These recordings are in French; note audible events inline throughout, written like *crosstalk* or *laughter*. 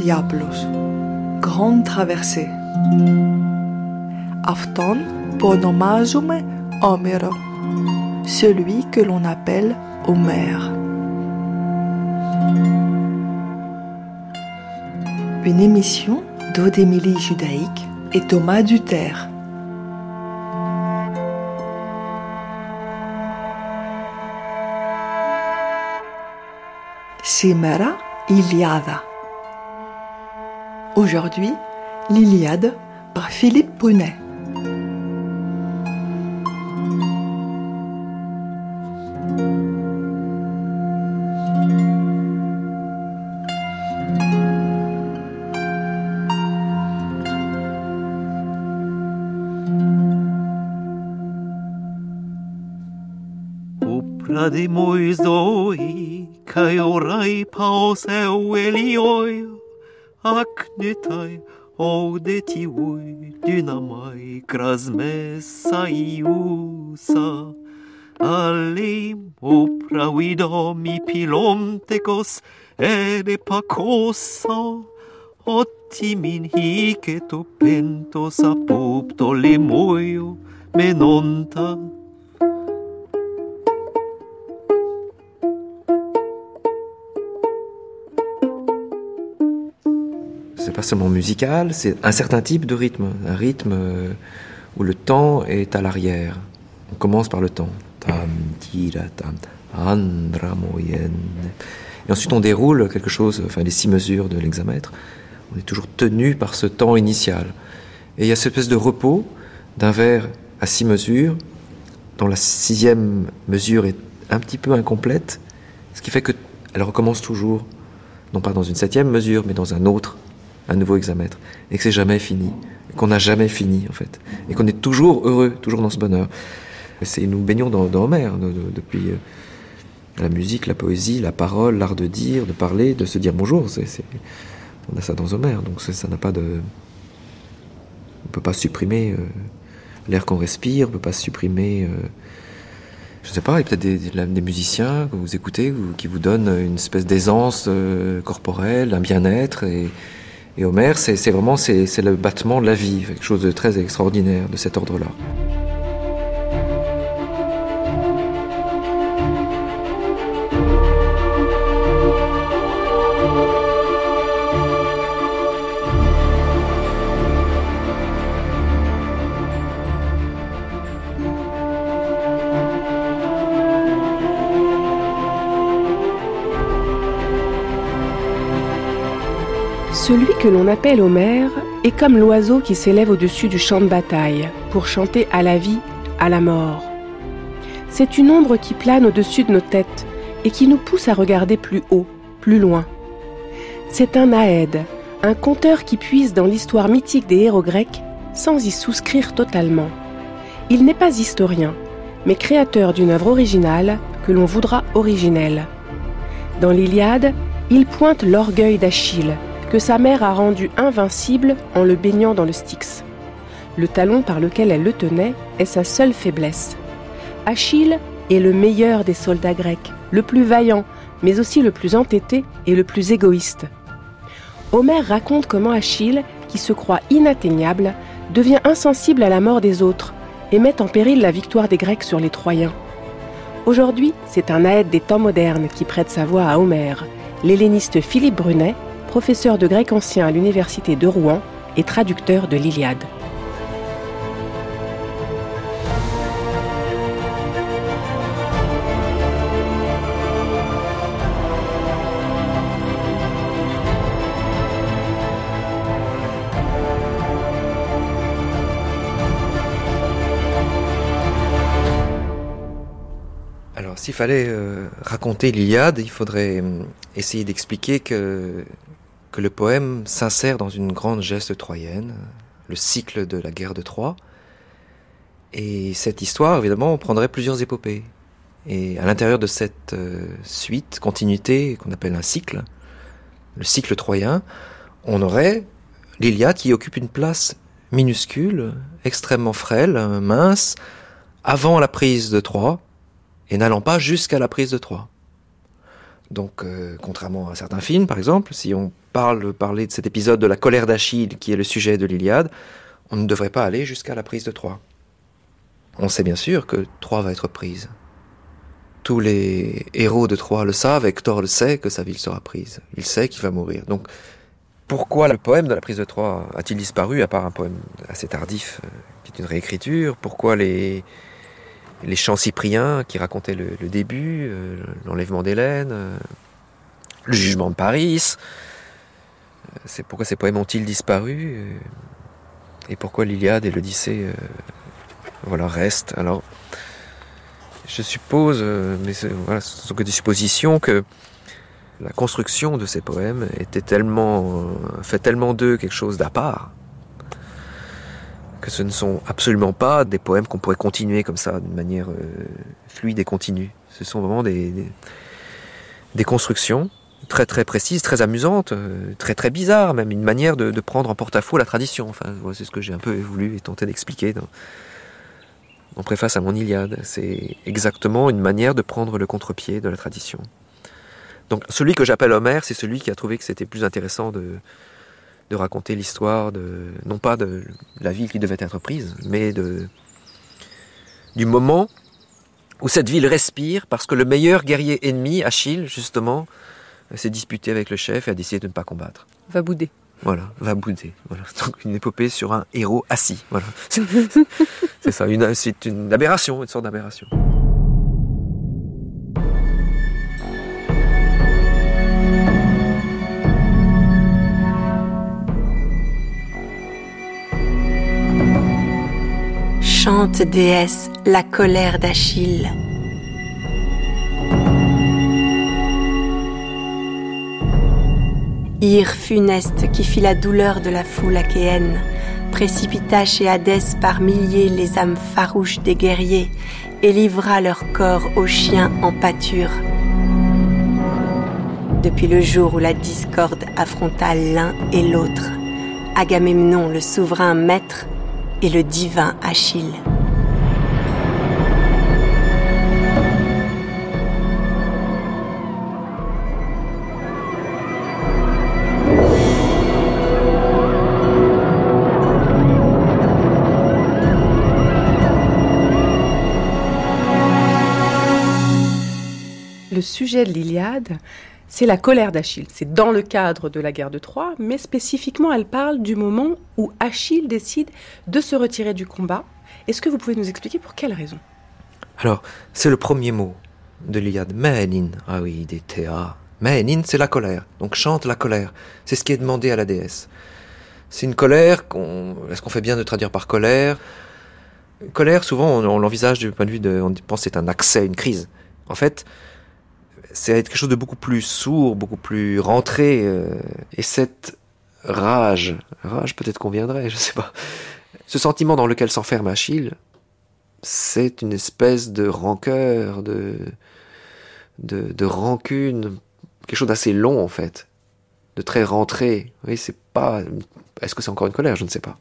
Diablos, grande traversée. Αυτόν που ονομάζουμε Homero, celui que l'on appelle Homère. Une émission d'Odémilie Judaïque et Thomas Duterre. Σήμερα Iliada. Aujourd'hui, l'Iliade par Philippe Brunet. Prade moizoi, kai orai paoseu elioio, акнетай оуде тивуй динамай кразмеса иуса алим управидом и пиломтекос эре пакоса otimin hiceto pentos apoptole moio menonta. Pas seulement musical, c'est un certain type de rythme, un rythme euh, où le temps est à l'arrière. On commence par le temps. Et ensuite on déroule quelque chose, enfin les six mesures de l'hexamètre. On est toujours tenu par ce temps initial. Et il y a cette espèce de repos d'un vers à six mesures, dont la sixième mesure est un petit peu incomplète, ce qui fait qu'elle recommence toujours, non pas dans une septième mesure, mais dans un autre un nouveau examètre, et que c'est jamais fini, qu'on n'a jamais fini en fait, et qu'on est toujours heureux, toujours dans ce bonheur. C'est, nous baignons dans, dans Homère depuis euh, la musique, la poésie, la parole, l'art de dire, de parler, de se dire bonjour. C'est, on a ça dans Homère, donc ça n'a pas de, on peut pas supprimer euh, l'air qu'on respire, on peut pas supprimer. Euh, je sais pas, il y a peut-être des, des, musiciens que vous écoutez qui vous donnent une espèce d'aisance corporelle, un bien-être et et Homère, c'est vraiment c'est le battement de la vie, quelque chose de très extraordinaire de cet ordre-là. Celui que l'on appelle Homère est comme l'oiseau qui s'élève au-dessus du champ de bataille pour chanter à la vie, à la mort. C'est une ombre qui plane au-dessus de nos têtes et qui nous pousse à regarder plus haut, plus loin. C'est un Aède, un conteur qui puise dans l'histoire mythique des héros grecs sans y souscrire totalement. Il n'est pas historien, mais créateur d'une œuvre originale que l'on voudra originelle. Dans l'Iliade, il pointe l'orgueil d'Achille, que sa mère a rendu invincible en le baignant dans le Styx. Le talon par lequel elle le tenait est sa seule faiblesse. Achille est le meilleur des soldats grecs, le plus vaillant, mais aussi le plus entêté et le plus égoïste. Homère raconte comment Achille, qui se croit inatteignable, devient insensible à la mort des autres et met en péril la victoire des Grecs sur les Troyens. Aujourd'hui, c'est un aède des temps modernes qui prête sa voix à Homère, l'helléniste Philippe Brunet, professeur de grec ancien à l'université de Rouen et traducteur de l'Iliade. Alors, s'il fallait euh, raconter l'Iliade, il faudrait euh, essayer d'expliquer que que le poème s'insère dans une grande geste troyenne, le cycle de la guerre de Troie. Et cette histoire, évidemment, prendrait plusieurs épopées. Et à l'intérieur de cette euh, suite, continuité, qu'on appelle un cycle, le cycle troyen, on aurait l'Iliade qui occupe une place minuscule, extrêmement frêle, mince, avant la prise de Troie, et n'allant pas jusqu'à la prise de Troie. Donc, euh, contrairement à certains films, par exemple, si on parle parler de cet épisode de la colère d'Achille qui est le sujet de l'Iliade, on ne devrait pas aller jusqu'à la prise de Troie. On sait bien sûr que Troie va être prise. Tous les héros de Troie le savent, Hector le sait que sa ville sera prise. Il sait qu'il va mourir. Donc pourquoi le poème de la prise de Troie a-t-il disparu, à part un poème assez tardif, euh, qui est une réécriture? Pourquoi les, les chants cypriens qui racontaient le, début, euh, l'enlèvement d'Hélène, euh, le jugement de Paris c'est pourquoi ces poèmes ont-ils disparu et pourquoi l'Iliade et l'Odyssée voilà, restent? Alors, je suppose, mais voilà, ce sont que des suppositions, que la construction de ces poèmes était tellement, fait tellement d'eux quelque chose d'à part, que ce ne sont absolument pas des poèmes qu'on pourrait continuer comme ça, d'une manière euh, fluide et continue. Ce sont vraiment des, constructions très très précises, très amusantes, euh, très très bizarres, même une manière de, prendre en porte-à-faux la tradition. Enfin, c'est ce que j'ai un peu voulu et tenté d'expliquer en préface à mon Iliade. C'est exactement une manière de prendre le contre-pied de la tradition. Donc celui que j'appelle Homère, c'est celui qui a trouvé que c'était plus intéressant de, de raconter l'histoire de non pas de la ville qui devait être prise, mais de du moment où cette ville respire parce que le meilleur guerrier ennemi, Achille, justement, s'est disputé avec le chef et a décidé de ne pas combattre. Va bouder. Voilà, va bouder. Voilà. *laughs* Donc une épopée sur un héros assis. Voilà. *laughs* c'est ça, c'est une aberration, une sorte d'aberration. Chante déesse la colère d'Achille. Ire funeste qui fit la douleur de la foule achéenne, précipita chez Hadès par milliers les âmes farouches des guerriers et livra leur corps aux chiens en pâture. Depuis le jour où la discorde affronta l'un et l'autre, Agamemnon, le souverain maître, et le divin Achille. Le sujet de l'Iliade, c'est la colère d'Achille. C'est dans le cadre de la guerre de Troie, mais spécifiquement, elle parle du moment où Achille décide de se retirer du combat. Est-ce que vous pouvez nous expliquer pour quelle raison? Alors, c'est le premier mot de l'Iliade. Ménin. Ah oui, des. Ménin, c'est la colère. Donc chante la colère. C'est ce qui est demandé à la déesse. C'est une colère qu'on. Est-ce qu'on fait bien de traduire par colère? Colère, souvent, on, l'envisage du point de vue de. On pense que c'est un accès, une crise. En fait, c'est quelque chose de beaucoup plus sourd, beaucoup plus rentré. Euh, et cette rage, rage peut-être conviendrait, je sais pas. Ce sentiment dans lequel s'enferme Achille, c'est une espèce de rancœur, de, de, de rancune, quelque chose d'assez long en fait, de très rentré. Oui, c'est pas. Est-ce que c'est encore une colère? Je ne sais pas.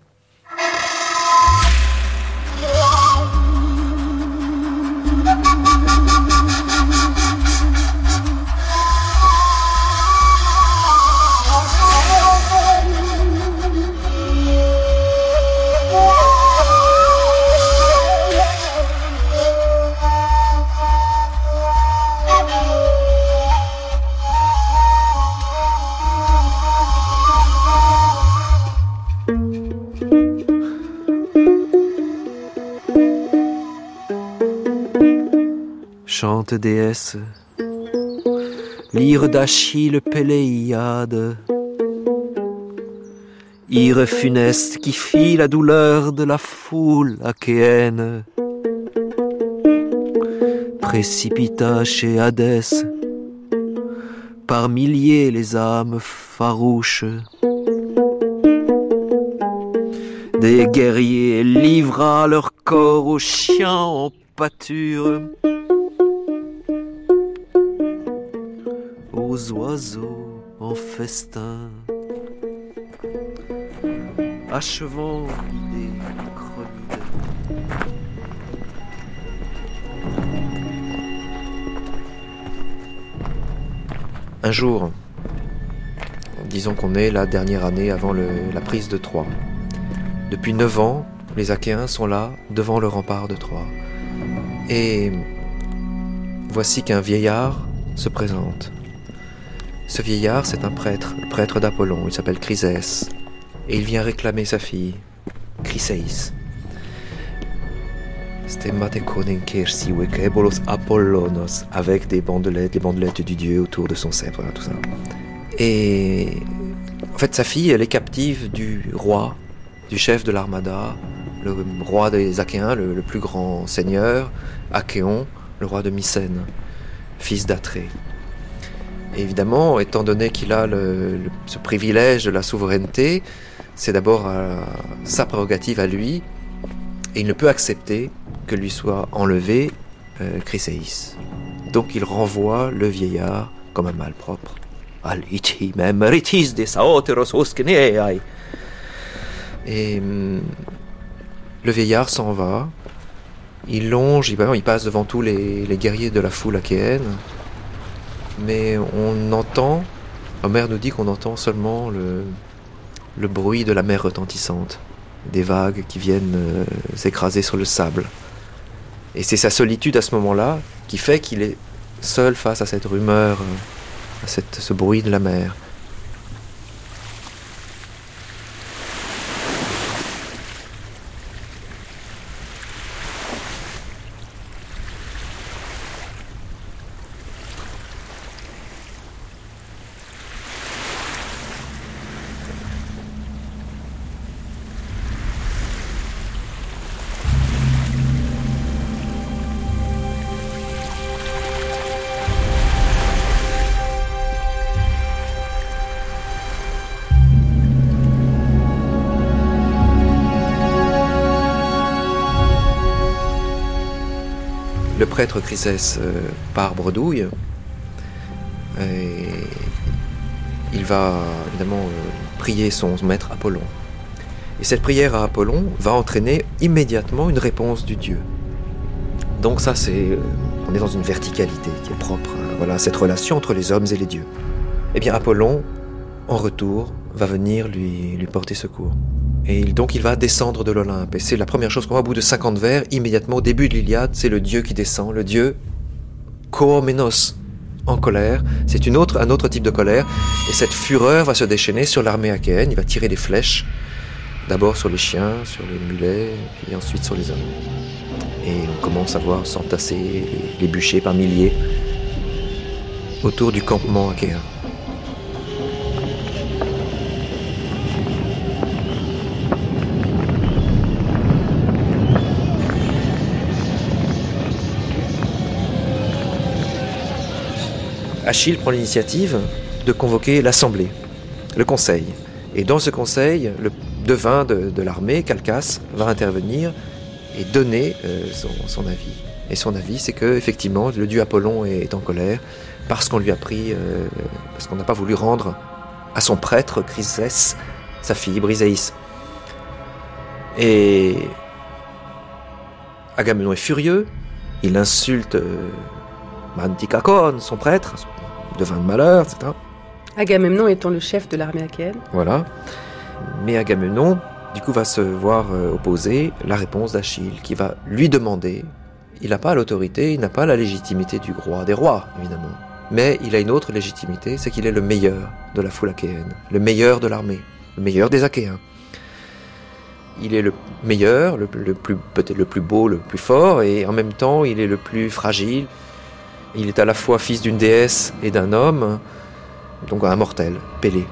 Chante déesse, lyre d'Achille Péléiade, ire funeste qui fit la douleur de la foule achéenne, précipita chez Hadès par milliers les âmes farouches. Des guerriers livra leur corps aux chiens en pâture. Aux oiseaux en festin, achevant l'idée chronique. Un jour, disons qu'on est la dernière année avant la prise de Troie. Depuis neuf ans, les Achéens sont là, devant le rempart de Troie. Et voici qu'un vieillard se présente. Ce vieillard, c'est un prêtre, le prêtre d'Apollon, il s'appelle Chrysès, et il vient réclamer sa fille, Chryséis. Apollonos, avec des bandelettes, les bandelettes du dieu autour de son sceptre, tout ça. Et en fait, sa fille, elle est captive du roi, du chef de l'armada, le roi des Achéens, le, plus grand seigneur, Achéon, le roi de Mycène, fils d'Atrée. Évidemment, étant donné qu'il a ce privilège de la souveraineté, c'est d'abord euh, sa prérogative à lui, et il ne peut accepter que lui soit enlevé euh. Donc il renvoie le vieillard comme un malpropre. Et hum, le vieillard s'en va. Il longe, il, passe devant tous les, guerriers de la foule achéenne. Mais on entend, Homer nous dit qu'on entend seulement le, bruit de la mer retentissante, des vagues qui viennent euh, s'écraser sur le sable. Et c'est sa solitude à ce moment-là qui fait qu'il est seul face à cette rumeur, euh, à ce bruit de la mer. Prêtre Chrysès euh, part bredouille. Et il va évidemment euh, prier son maître Apollon. Et cette prière à Apollon va entraîner immédiatement une réponse du Dieu. Donc ça, c'est, euh, on est dans une verticalité qui est propre, à, voilà, cette relation entre les hommes et les dieux. Eh bien, Apollon, en retour, va venir lui porter secours. Et donc il va descendre de l'Olympe. Et c'est la première chose qu'on voit au bout de 50 vers, immédiatement au début de l'Iliade, c'est le dieu qui descend, le dieu Koomenos, en colère. C'est un autre type de colère. Et cette fureur va se déchaîner sur l'armée achéenne. Il va tirer des flèches, d'abord sur les chiens, sur les mulets, puis ensuite sur les hommes. Et on commence à voir s'entasser les, les bûchers par milliers autour du campement achéen. Achille prend l'initiative de convoquer l'Assemblée, le Conseil. Et dans ce Conseil, le devin de, l'armée, Calcas, va intervenir et donner euh, son, avis. Et son avis, c'est que effectivement, le dieu Apollon est, en colère parce qu'on lui a pris, euh, parce qu'on n'a pas voulu rendre à son prêtre Chrysès sa fille Briséis. Et Agamemnon est furieux, il insulte euh, son prêtre, devin de malheur, etc. Agamemnon étant le chef de l'armée achéenne. Voilà. Mais Agamemnon, du coup, va se voir euh, opposer la réponse d'Achille, qui va lui demander. Il n'a pas l'autorité, il n'a pas la légitimité du roi, des rois, évidemment. Mais il a une autre légitimité, c'est qu'il est le meilleur de la foule achéenne, le meilleur de l'armée, le meilleur des Achéens. Il est le meilleur, le, le plus peut-être le plus beau, le plus fort, et en même temps, il est le plus fragile. Il est à la fois fils d'une déesse et d'un homme, donc un mortel, Pélé.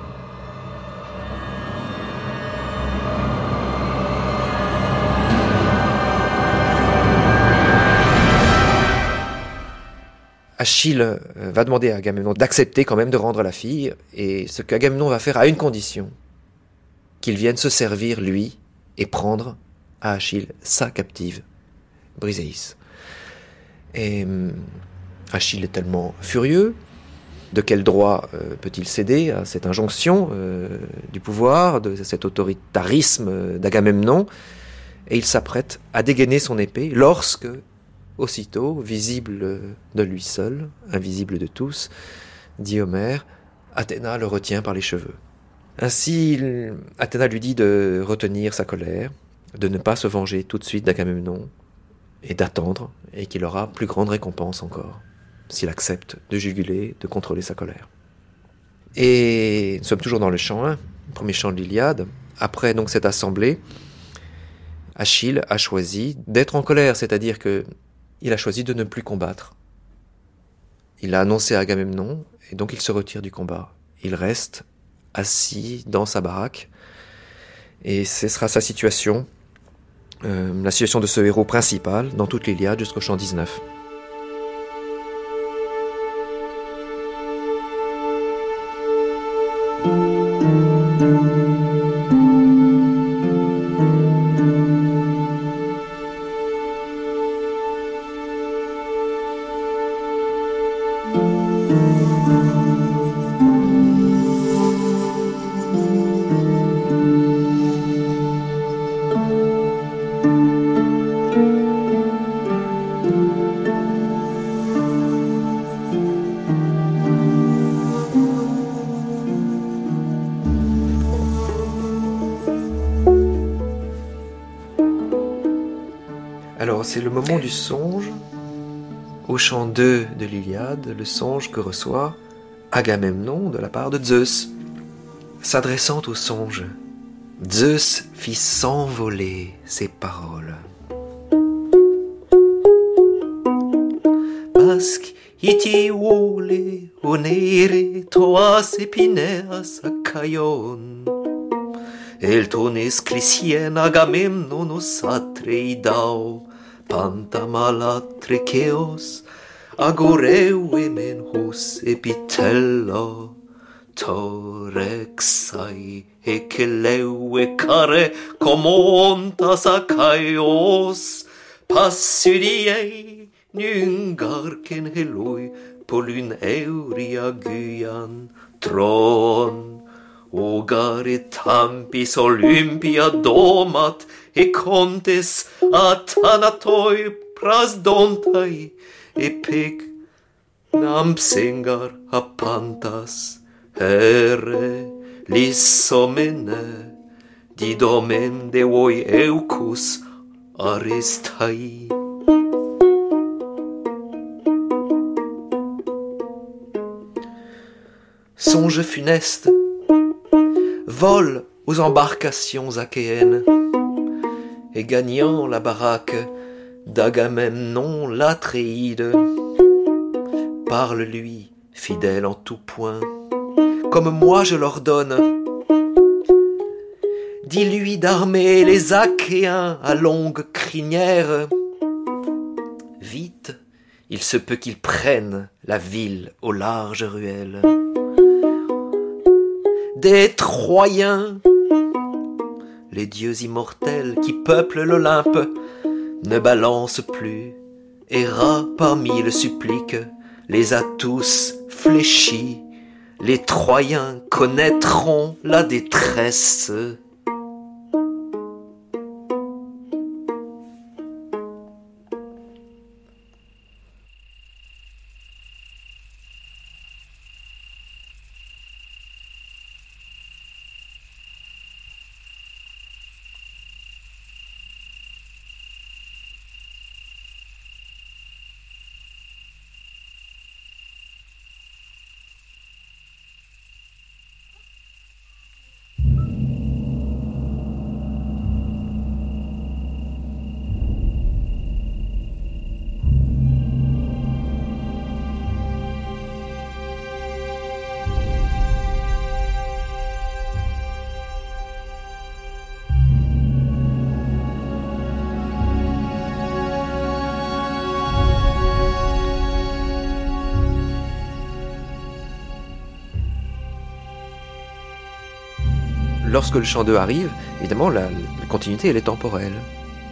Achille euh, va demander à Agamemnon d'accepter quand même de rendre la fille, et ce qu'Agamemnon va faire à une condition, qu'il vienne se servir, lui, et prendre à Achille sa captive, Briséis. Et hum, Achille est tellement furieux. De quel droit euh, peut-il céder à cette injonction euh, du pouvoir, de cet autoritarisme d'Agamemnon? Et il s'apprête à dégainer son épée lorsque, aussitôt, visible de lui seul, invisible de tous, dit Homère, Athéna le retient par les cheveux. Ainsi, Athéna lui dit de retenir sa colère, de ne pas se venger tout de suite d'Agamemnon, et d'attendre, et qu'il aura plus grande récompense encore, s'il accepte de juguler, de contrôler sa colère. Et nous sommes toujours dans le chant 1, premier chant de l'Iliade. Après donc cette assemblée, Achille a choisi d'être en colère, c'est-à-dire que il a choisi de ne plus combattre. Il a annoncé à Agamemnon, et donc il se retire du combat. Il reste assis dans sa baraque, et ce sera sa situation, euh, la situation de ce héros principal dans toute l'Iliade jusqu'au chant 19. Du songe. Au chant 2 de l'Iliade, le songe que reçoit Agamemnon de la part de Zeus. S'adressant au songe, Zeus fit s'envoler ses paroles. Pasque iti vole onere toas epineas akaion. El tones clisien Agamemnon panta tricheos agoreu emenhos epitella torexai ekeleue care komontas akaios passiriei nyngarken heloi polyn euria gyan tron. Ogare tampis Olympia domat e contes athanatoi prasdontai e peg nampsengar apantas here lissomene didomen de voi eucus aristai. Songe funeste vole aux embarcations achéennes, et gagnant la baraque d'Agamemnon l'Atréide, parle-lui, fidèle en tout point, comme moi je l'ordonne. Dis-lui d'armer les Achéens à longue crinière. Vite, il se peut qu'ils prennent la ville aux larges ruelles des Troyens. Les dieux immortels qui peuplent l'Olympe ne balancent plus, et parmi le supplique les a tous fléchis. Les Troyens connaîtront la détresse. Lorsque le chant 2 arrive, évidemment, la, continuité, elle est temporelle.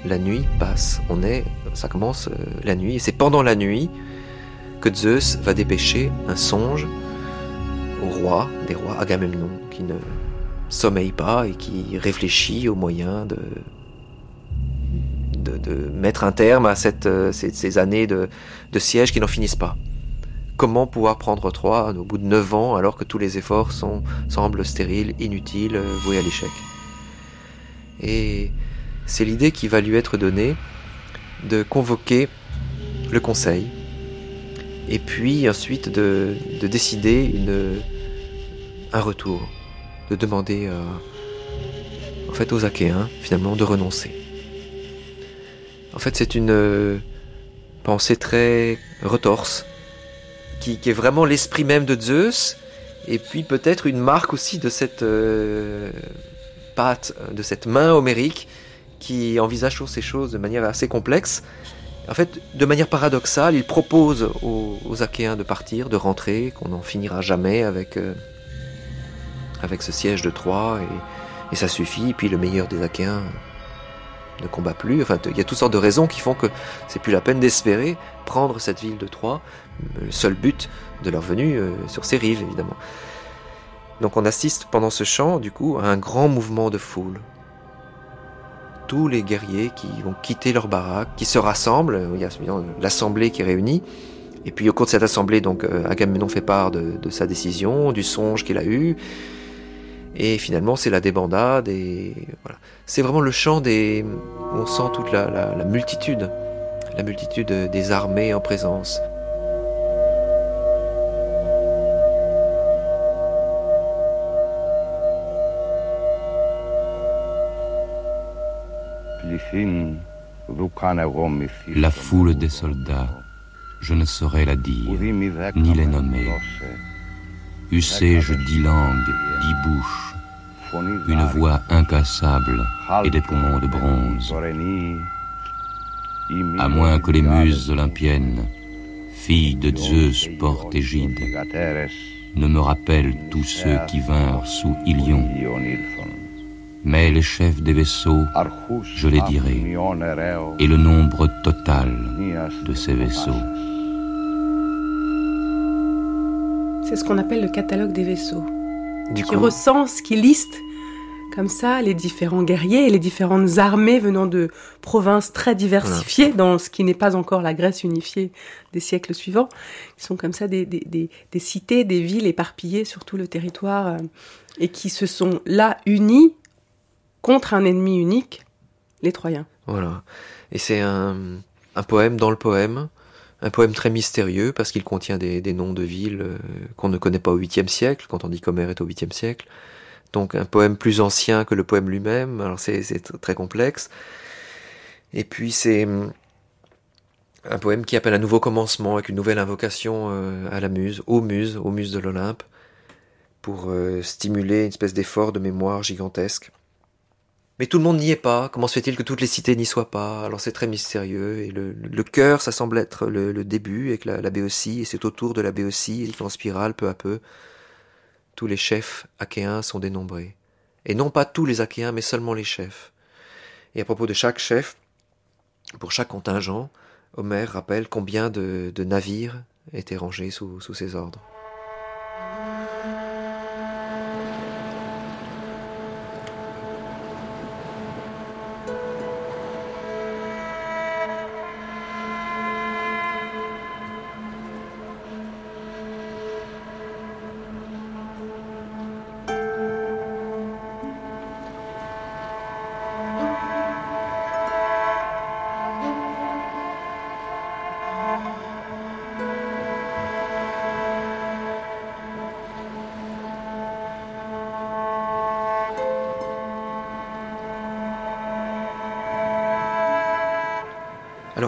La nuit passe, on est, ça commence euh, la nuit, et c'est pendant la nuit que Zeus va dépêcher un songe au roi, des rois Agamemnon, qui ne sommeille pas et qui réfléchit aux moyens de, de, mettre un terme à euh, ces, années de, de siège qui n'en finissent pas. Comment pouvoir prendre Troie au bout de 9 ans alors que tous les efforts semblent stériles, inutiles, euh, voués à l'échec. Et c'est l'idée qui va lui être donnée de convoquer le conseil et puis ensuite de, décider un retour, de demander euh, en aux Achéens finalement de renoncer. En fait c'est une euh, pensée très retorse qui, est vraiment l'esprit même de Zeus et puis peut-être une marque aussi de cette euh, patte, de cette main homérique qui envisage ces choses de manière assez complexe en fait, de manière paradoxale, il propose aux, Achéens de partir, de rentrer, qu'on n'en finira jamais avec, euh, avec ce siège de Troie, et, ça suffit, et puis le meilleur des Achéens ne combat plus. Enfin, il y a toutes sortes de raisons qui font que c'est plus la peine d'espérer prendre cette ville de Troie, le seul but de leur venue euh, sur ses rives, évidemment. Donc on assiste pendant ce chant, du coup, à un grand mouvement de foule tous les guerriers qui vont quitter leur baraque, qui se rassemblent. Il y a l'assemblée qui est réunie. Et puis au cours de cette assemblée, donc euh, Agamemnon fait part de, sa décision, du songe qu'il a eu. Et finalement, c'est la débandade. Et voilà. C'est vraiment le chant des. On sent toute la multitude, la multitude des armées en présence. La foule des soldats, je ne saurais la dire, ni les nommer. Eussé-je dix langues, dix bouches, une voix incassable et des poumons de bronze. À moins que les muses olympiennes, filles de Zeus porte égide, ne me rappellent tous ceux qui vinrent sous Ilion mais les chefs des vaisseaux, je les dirai, et le nombre total de ces vaisseaux. C'est ce qu'on appelle le catalogue des vaisseaux, du qui recense, qui liste comme ça les différents guerriers et les différentes armées venant de provinces très diversifiées dans ce qui n'est pas encore la Grèce unifiée des siècles suivants, qui sont comme ça des, des, des cités, des villes éparpillées sur tout le territoire euh, et qui se sont là unies contre un ennemi unique, les Troyens. Voilà. Et c'est un, poème dans le poème, un poème très mystérieux parce qu'il contient des, noms de villes euh, qu'on ne connaît pas au 8e siècle, quand on dit qu'Homère est au 8e siècle. Donc un poème plus ancien que le poème lui-même, alors c'est très complexe. Et puis c'est hum, un poème qui appelle un nouveau commencement avec une nouvelle invocation euh, à la muse, aux muses, aux muses de l'Olympe, pour euh, stimuler une espèce d'effort de mémoire gigantesque. Mais tout le monde n'y est pas. Comment se fait-il que toutes les cités n'y soient pas? Alors c'est très mystérieux. Et le, le cœur, ça semble être le, début, avec la, la Béotie, et c'est autour de la Béotie, en spirale peu à peu. Tous les chefs achéens sont dénombrés. Et non pas tous les achéens, mais seulement les chefs. Et à propos de chaque chef, pour chaque contingent, Homère rappelle combien de, navires étaient rangés sous ses ordres.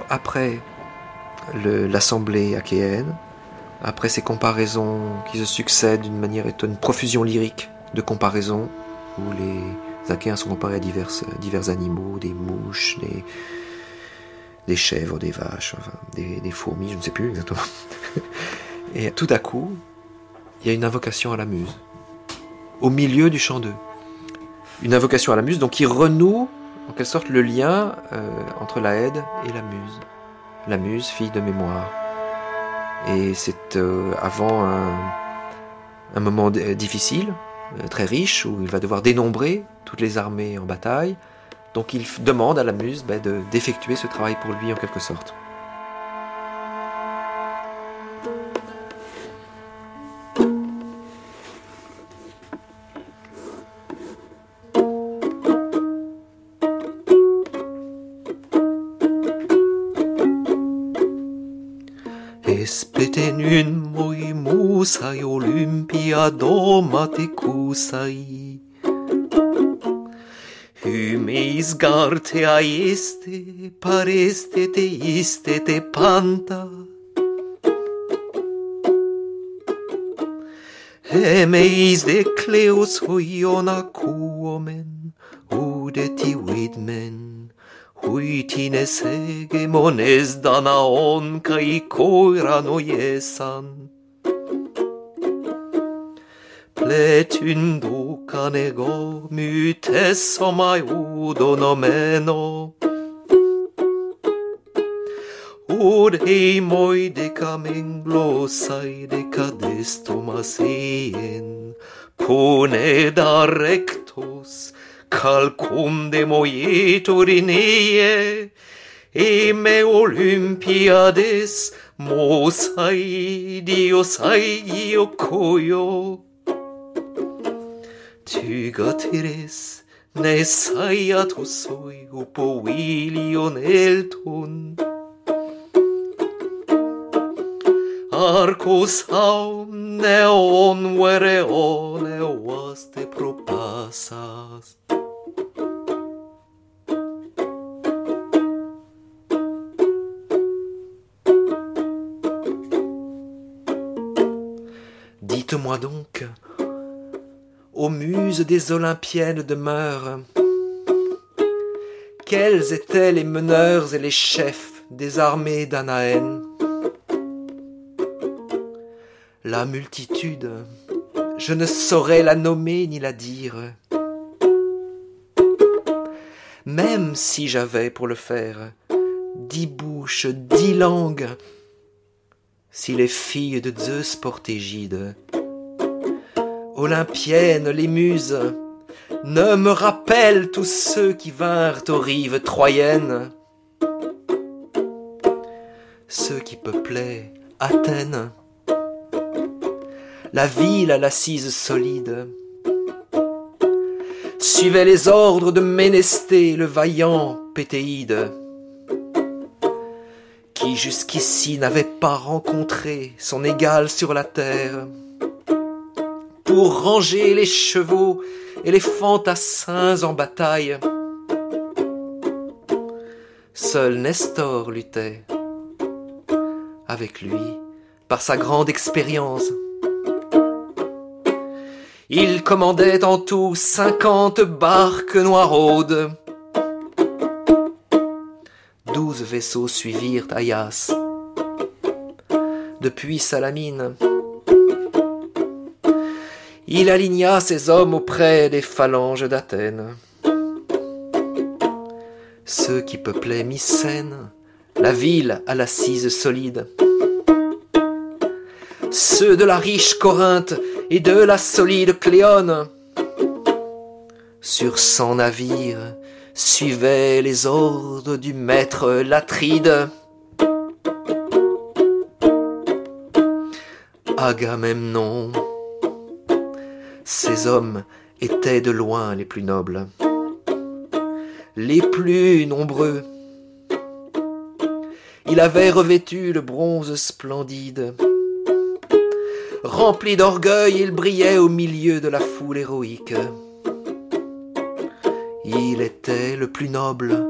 Après l'assemblée achéenne, après ces comparaisons qui se succèdent d'une manière étonnante, une profusion lyrique de comparaisons, où les Achéens sont comparés à divers, animaux, des mouches, des, chèvres, des vaches, des, fourmis, je ne sais plus exactement. *laughs* Et tout à coup, il y a une invocation à la muse, au milieu du chant d'eux. Une invocation à la muse, donc qui renoue en sorte le lien euh, entre la Aide et la Muse. La Muse, fille de mémoire. Et c'est euh, avant un, moment difficile, euh, très riche, où il va devoir dénombrer toutes les armées en bataille. Donc il demande à la Muse ben, d'effectuer ce travail pour lui en quelque sorte. kai olympia domatikusai Hymeis gartea este, pareste te iste te panta. Hemeis de Cleus hoiona cuomen, udeti vidmen, huitines hegemones danaon cae coira noiesan. 레춘도 간에 거뮤테서 마요도 너메노 Orhei moi de caming losai de cadestomasien, pone da rectos, calcum de moietur in eie, e me olympiades, mosai diosai io coio, Tyga teres, ne tu soi, upo wilion elton. Arcos haum neon vere one was propasas. Dites-moi donc, aux muses des Olympiennes demeurent, quels étaient les meneurs et les chefs des armées d'Anaën La multitude, je ne saurais la nommer ni la dire. Même si j'avais pour le faire dix bouches, dix langues, si les filles de Zeus portent égide, Olympiennes, les muses, ne me rappellent tous ceux qui vinrent aux rives troyennes, ceux qui peuplaient Athènes, la ville à l'assise solide, suivaient les ordres de Ménesté, le vaillant Pétéide, qui jusqu'ici n'avait pas rencontré son égal sur la terre pour ranger les chevaux et les fantassins en bataille. Seul Nestor luttait. Avec lui, par sa grande expérience, il commandait en tout cinquante barques noiraudes. Douze vaisseaux suivirent Aias. Depuis Salamine, il aligna ses hommes auprès des phalanges d'Athènes. Ceux qui peuplaient Mycène, la ville à l'assise solide. Ceux de la riche Corinthe et de la solide Cléone. Sur cent navires suivaient les ordres du maître Latride. Agamemnon ces hommes étaient de loin les plus nobles, les plus nombreux. Il avait revêtu le bronze splendide. Rempli d'orgueil, il brillait au milieu de la foule héroïque. Il était le plus noble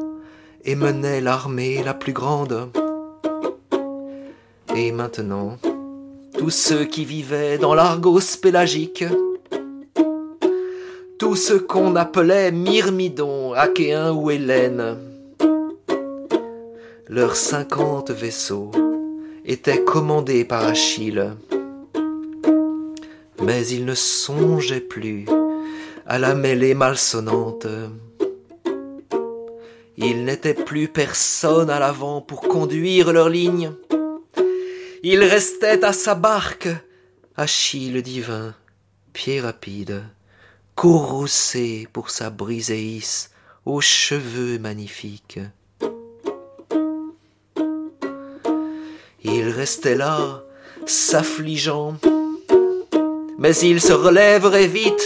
et menait l'armée la plus grande. Et maintenant, tous ceux qui vivaient dans l'Argos pélagique tout ce qu'on appelait Myrmidon, Achéen ou Hélène. Leurs cinquante vaisseaux étaient commandés par Achille. Mais ils ne songeaient plus à la mêlée malsonnante. Il n'était plus personne à l'avant pour conduire leur ligne. Il restait à sa barque, Achille divin, pied rapide courroucée pour sa briséis aux cheveux magnifiques. Il restait là, s'affligeant, mais il se relèverait vite.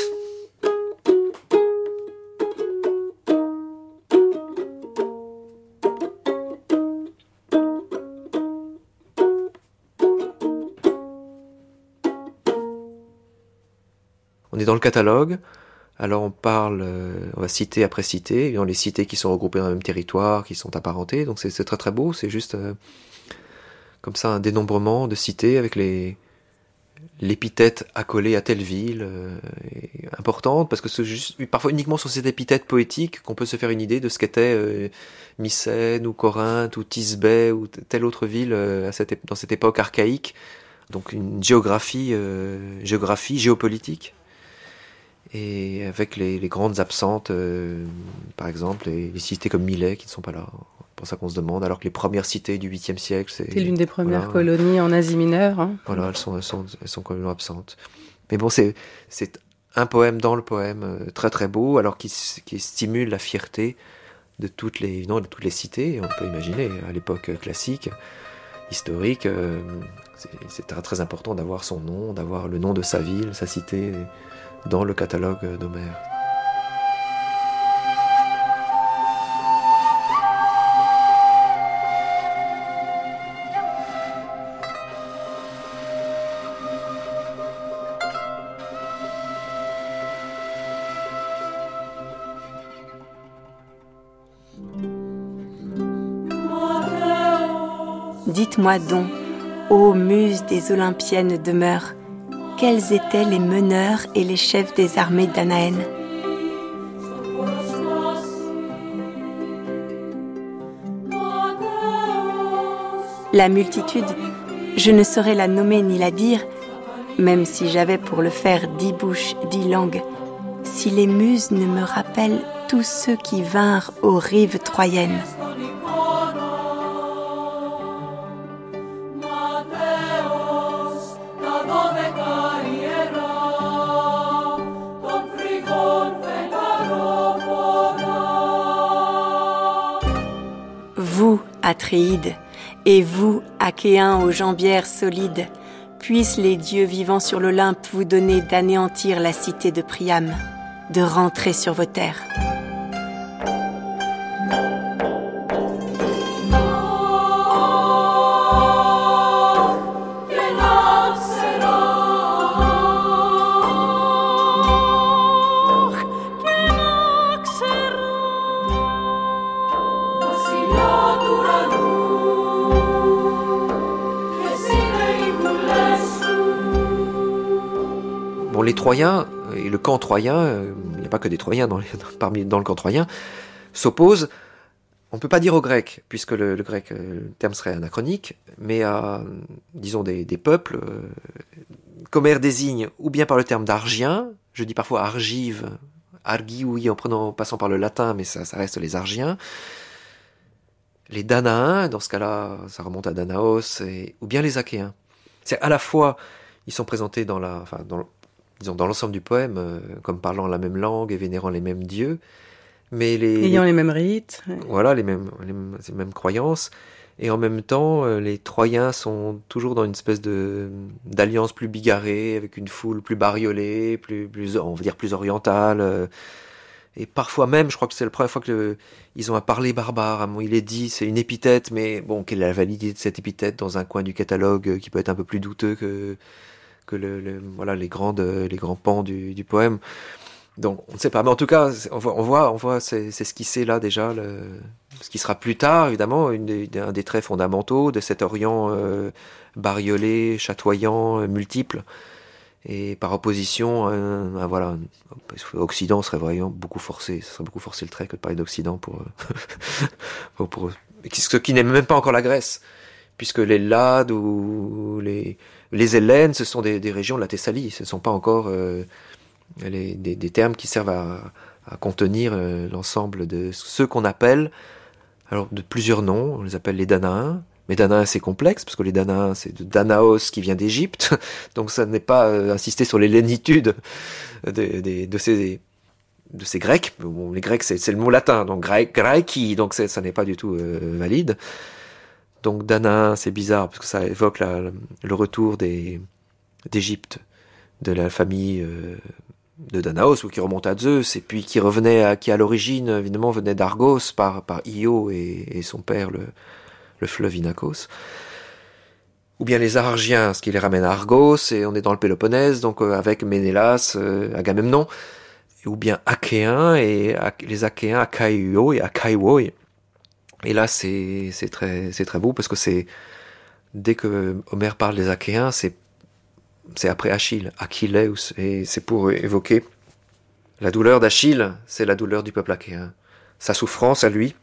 On est dans le catalogue, alors on parle, euh, on va citer après citer, dans les cités qui sont regroupées dans le même territoire, qui sont apparentées. Donc c'est très très beau. C'est juste euh, comme ça un dénombrement de cités avec les l'épithète accolée à telle ville euh, importante parce que c'est juste parfois uniquement sur cette épithète poétique qu'on peut se faire une idée de ce qu'était euh, Mycène ou Corinthe ou Tisbé ou telle autre ville dans cette époque archaïque donc une géographie géographie géopolitique et avec les, les grandes absentes euh, par exemple les, les, cités comme Milet qui ne sont pas là pour ça qu'on se demande, alors que les premières cités du 8e siècle, c'est l'une des premières voilà, colonies en Asie mineure. Hein. Voilà, elles sont, elles sont, elles sont complètement absentes. Mais bon, c'est c'est un poème dans le poème euh, très très beau, alors qui, qui stimule la fierté de toutes les non, de toutes les cités. On peut imaginer à l'époque classique, historique, euh, c'est très, très important d'avoir son nom, d'avoir le nom de sa ville, sa cité dans le catalogue d'Homère. Dites-moi donc, ô muse des Olympiennes demeures, quels étaient les meneurs et les chefs des armées d'Anaën La multitude, je ne saurais la nommer ni la dire, même si j'avais pour le faire dix bouches, dix langues, si les muses ne me rappellent tous ceux qui vinrent aux rives troyennes. Et vous, Achéens aux jambières solides, puissent les dieux vivants sur l'Olympe vous donner d'anéantir la cité de Priam, de rentrer sur vos terres. Les Troyens et le camp troyen, il n'y a pas que des Troyens dans, *laughs* parmi, dans le camp troyen, s'opposent, on ne peut pas dire aux Grecs, puisque le, grec, le terme serait anachronique, mais à, disons, des, des peuples euh, qu'Homère désigne ou bien par le terme d'Argien, je dis parfois argive, argi, oui, en prenant, passant par le latin, mais ça, reste les Argiens, les Danaens, dans ce cas-là, ça remonte à Danaos, ou bien les Achéens. C'est à la fois, ils sont présentés dans la, disons, dans l'ensemble du poème, euh, comme parlant la même langue et vénérant les mêmes dieux, mais les ayant les, mêmes rites, voilà, les mêmes, les mêmes, les mêmes croyances, et en même temps, euh, les Troyens sont toujours dans une espèce de d'alliance plus bigarrée, avec une foule plus bariolée, plus, plus, on va dire plus orientale. Euh, et parfois même, je crois que c'est la première fois que le, ils ont un parler barbare. Il est dit, c'est une épithète, mais bon, quelle est la validité de cette épithète dans un coin du catalogue qui peut être un peu plus douteux que que les grands pans du, poème. Donc on ne sait pas, mais en tout cas on voit on voit on voit c'est ce qui c'est là déjà ce qui sera plus tard évidemment un des traits fondamentaux de cet Orient euh, bariolé, chatoyant, euh, multiple. Et par opposition, voilà, Occident serait vraiment beaucoup forcé. Ce serait beaucoup forcé le trait que de parler d'Occident pour, *laughs* pour, ce qui n'est même pas encore la Grèce, puisque les Lades ou les les Hellènes, ce sont des, régions de la Thessalie, ce ne sont pas encore euh, des, termes qui servent à, contenir euh, l'ensemble de ceux qu'on appelle, alors de plusieurs noms, on les appelle les Danaens, mais Danaens c'est complexe, parce que les Danaens c'est de Danaos qui vient d'Égypte, *laughs* donc ça n'est pas euh, insister sur les lénitudes de, de, ces de ces Grecs, les Grecs c'est le mot latin, donc grec, graiki, donc ça n'est pas du tout euh, valide. Donc Danaïn, c'est bizarre parce que ça évoque le retour d'Égypte, de la famille euh, de Danaos ou qui remonte à Zeus et puis qui revenait à qui à l'origine évidemment venait d'Argos par Io et, son père le, le fleuve Inachos. ou bien les Argiens, ce qui les ramène à Argos, et on est dans le Péloponnèse, donc euh, avec Ménélas, euh, Agamemnon, ou bien Achéens, et les Achéens, Achaïo et Achaïwoi. Et là, c'est très, très beau, parce que c'est, dès que Homère parle des Achéens, c'est c'est après Achille, Achilleus, et c'est pour évoquer la douleur d'Achille, c'est la douleur du peuple achéen. Sa souffrance à lui,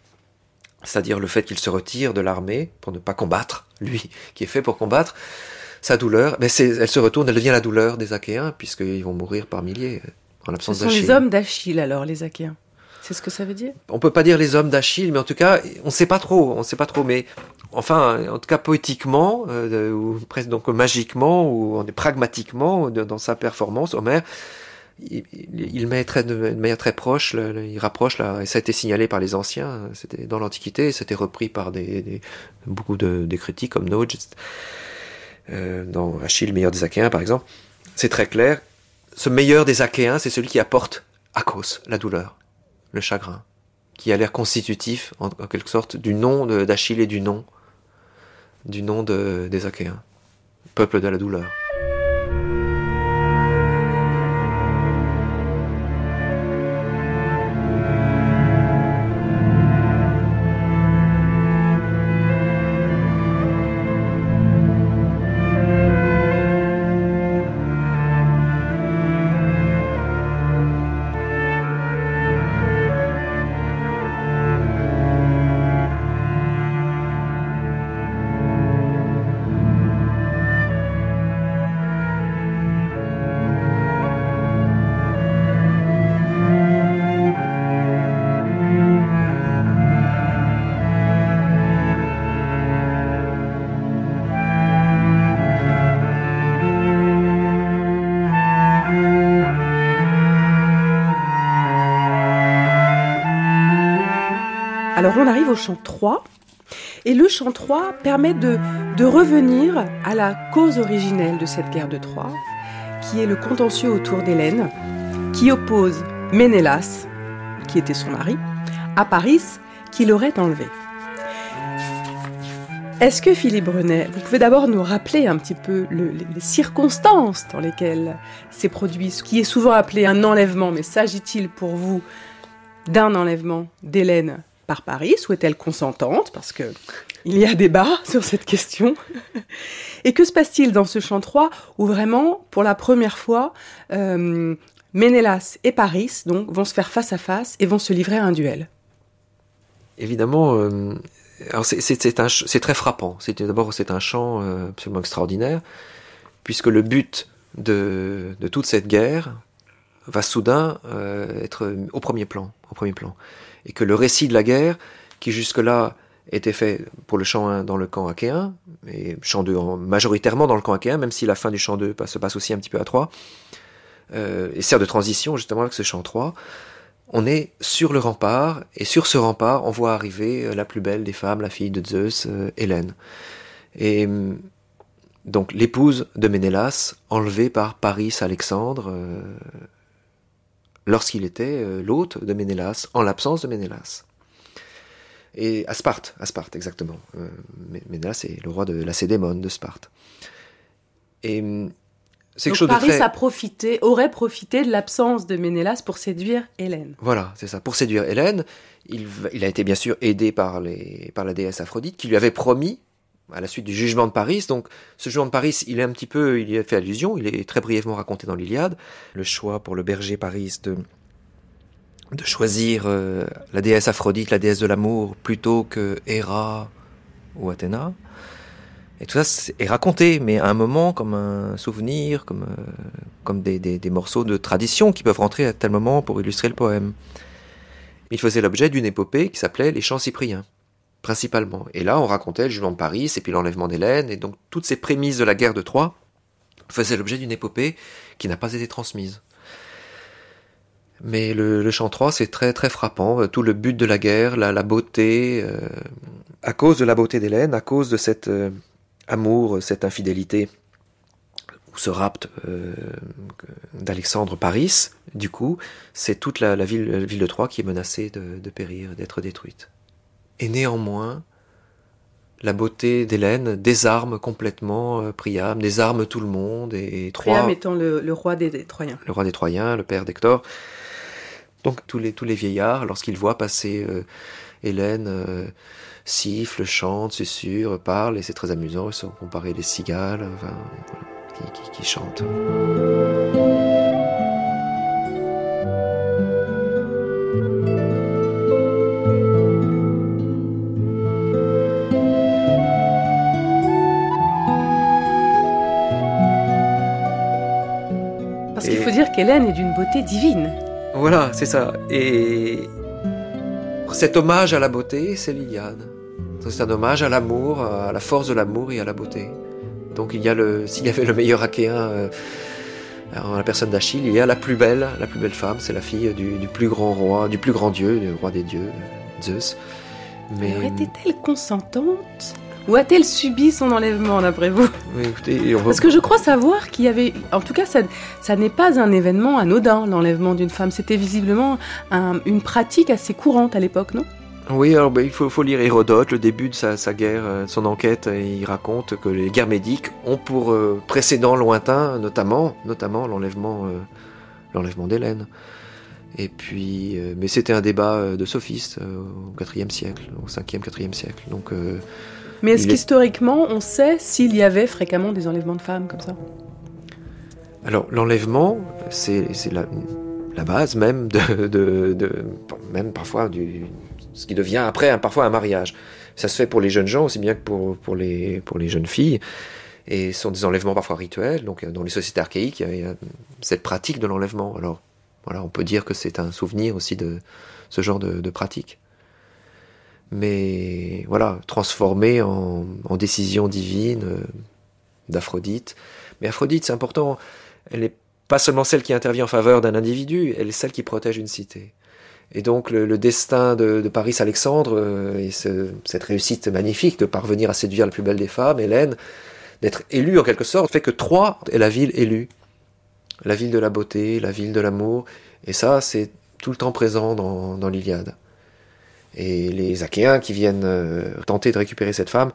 c'est-à-dire le fait qu'il se retire de l'armée pour ne pas combattre, lui qui est fait pour combattre, sa douleur, mais elle se retourne, elle devient la douleur des Achéens, puisqu'ils vont mourir par milliers en l'absence d'Achille. Ce sont les hommes d'Achille alors, les Achéens c'est ce que ça veut dire? On peut pas dire les hommes d'Achille, mais en tout cas, on ne sait pas trop, on sait pas trop, mais enfin, en tout cas poétiquement, euh, ou presque donc magiquement, ou pragmatiquement dans sa performance, Homère, il, met de, manière très proche, il rapproche, et ça a été signalé par les anciens, c'était dans l'Antiquité, c'était repris par des, beaucoup de, des critiques comme Noge, euh, dans Achille, meilleur des Achéens par exemple. C'est très clair, ce meilleur des Achéens, c'est celui qui apporte à cause la douleur, le chagrin, qui a l'air constitutif, en, quelque sorte, du nom d'Achille et du nom, des Achéens, peuple de la douleur. Alors on arrive au chant 3. Et le chant 3 permet de, revenir à la cause originelle de cette guerre de Troie, qui est le contentieux autour d'Hélène, qui oppose Ménélas, qui était son mari, à Paris, qui l'aurait enlevé. Est-ce que Philippe Brenet, vous pouvez d'abord nous rappeler un petit peu les circonstances dans lesquelles s'est produit ce qui est souvent appelé un enlèvement, mais s'agit-il pour vous d'un enlèvement d'Hélène par Paris ou est-elle consentante Parce que il y a débat *laughs* sur cette question. Et que se passe-t-il dans ce chant 3 où vraiment, pour la première fois, euh, Ménélas et Paris donc, vont se faire face à face et vont se livrer à un duel? Évidemment, euh, c'est très frappant. D'abord, c'est un chant euh, absolument extraordinaire, puisque le but de, de toute cette guerre va soudain être au premier plan, au premier plan et que le récit de la guerre, qui jusque-là était fait pour le chant 1 dans le camp achéen, et chant 2 majoritairement dans le camp achéen, même si la fin du chant 2 se passe aussi un petit peu à 3, euh, et sert de transition justement avec ce chant 3, on est sur le rempart, et sur ce rempart, on voit arriver euh, la plus belle des femmes, la fille de Zeus, euh, Hélène. Et donc l'épouse de Ménélas, enlevée par Paris Alexandre, lorsqu'il était euh, l'hôte de Ménélas, en l'absence de Ménélas. Et à Sparte, à Sparte exactement. Euh, Ménélas est le roi de Lacédémone de Sparte. Et hum, c'est quelque chose Paris de très... a profité, aurait profité de l'absence de Ménélas pour séduire Hélène. Voilà, c'est ça. Pour séduire Hélène, il, il, a été bien sûr aidé par, les, par la déesse Aphrodite, qui lui avait promis à la suite du jugement de Paris. Donc, ce jugement de Paris, il est un petit peu, il y a fait allusion, il est très brièvement raconté dans l'Iliade. Le choix pour le berger Paris de, de choisir euh, la déesse Aphrodite, la déesse de l'amour, plutôt que Héra ou Athéna. Et tout ça est raconté, mais à un moment comme un souvenir, comme, euh, comme des, des, des, morceaux de tradition qui peuvent rentrer à tel moment pour illustrer le poème. Il faisait l'objet d'une épopée qui s'appelait Les Chants Cypriens principalement. Et là, on racontait le jugement de Paris, et puis l'enlèvement d'Hélène, et donc toutes ces prémices de la guerre de Troie faisaient l'objet d'une épopée qui n'a pas été transmise. Mais le, chant 3, c'est très très frappant. Tout le but de la guerre, la, beauté, euh, à cause de la beauté d'Hélène, à cause de cet euh, amour, cette infidélité, ou ce rapt euh, d'Alexandre Paris, du coup, c'est toute la, ville, de Troie qui est menacée de périr, d'être détruite. Et néanmoins, la beauté d'Hélène désarme complètement euh, Priam, désarme tout le monde et, Priam étant le, roi des, Troyens. Le roi des Troyens, le père d'Hector. Donc tous les, tous les vieillards, lorsqu'ils voient passer euh, Hélène, euh, sifflent, chantent, susurrent, parlent, et c'est très amusant, ils sont comparés des cigales enfin, qui, qui chantent. qu'Hélène est d'une beauté divine. Voilà, c'est ça. Et cet hommage à la beauté, c'est l'Iliade. C'est un hommage à l'amour, à la force de l'amour et à la beauté. Donc il y a le, s'il y avait le meilleur Achéen euh, en la personne d'Achille, il y a la plus belle, la plus belle femme, c'est la fille du, du, plus grand roi, du plus grand dieu, du roi des dieux, Zeus. Mais était-elle consentante? Ou a-t-elle subi son enlèvement, d'après vous? Parce que je crois savoir qu'il y avait... En tout cas, ça, ça n'est pas un événement anodin, l'enlèvement d'une femme. C'était visiblement une pratique assez courante à l'époque, non? Oui, alors ben, il faut, faut, lire Hérodote, le début de sa, sa guerre, euh, son enquête, il raconte que les guerres médiques ont pour euh, précédent lointain, notamment, notamment l'enlèvement, euh, l'enlèvement d'Hélène. Et puis, mais c'était un débat de sophistes au IVe siècle, au 5e, 4e siècle. Donc, mais est-ce qu'historiquement, on sait s'il y avait fréquemment des enlèvements de femmes comme ça? Alors, l'enlèvement, c'est la, la, base même de, de, de, même parfois du, ce qui devient après parfois un mariage. Ça se fait pour les jeunes gens aussi bien que pour, pour, les, pour les jeunes filles. Et ce sont des enlèvements parfois rituels. Donc, dans les sociétés archaïques, il y a, cette pratique de l'enlèvement. Alors, voilà, on peut dire que c'est un souvenir aussi de ce genre de, de pratique mais voilà, transformée en, décision divine euh, d'Aphrodite. Mais Aphrodite, c'est important, elle n'est pas seulement celle qui intervient en faveur d'un individu, elle est celle qui protège une cité. Et donc le, destin de, Paris-Alexandre euh, et cette réussite magnifique de parvenir à séduire la plus belle des femmes, Hélène, d'être élue en quelque sorte, fait que Troie est la ville élue. La ville de la beauté, la ville de l'amour. Et ça, c'est tout le temps présent dans l'Iliade. Et les Achéens qui viennent euh, tenter de récupérer cette femme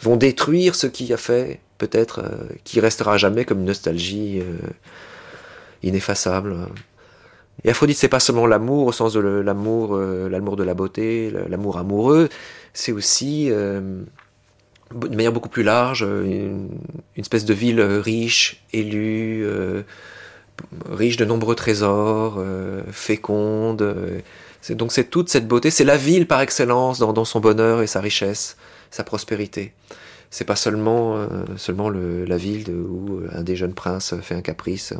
vont détruire ce qui a fait, peut-être, euh, qui restera jamais comme une nostalgie euh, ineffaçable. Et Aphrodite, c'est pas seulement l'amour au sens de l'amour, l'amour de la beauté, l'amour amoureux, c'est aussi de manière beaucoup plus large, une, espèce de ville riche, élue, riche de nombreux trésors, féconde donc c'est toute cette beauté, c'est la ville par excellence dans, son bonheur et sa richesse, sa prospérité. C'est pas seulement euh, seulement la ville où un des jeunes princes fait un caprice euh,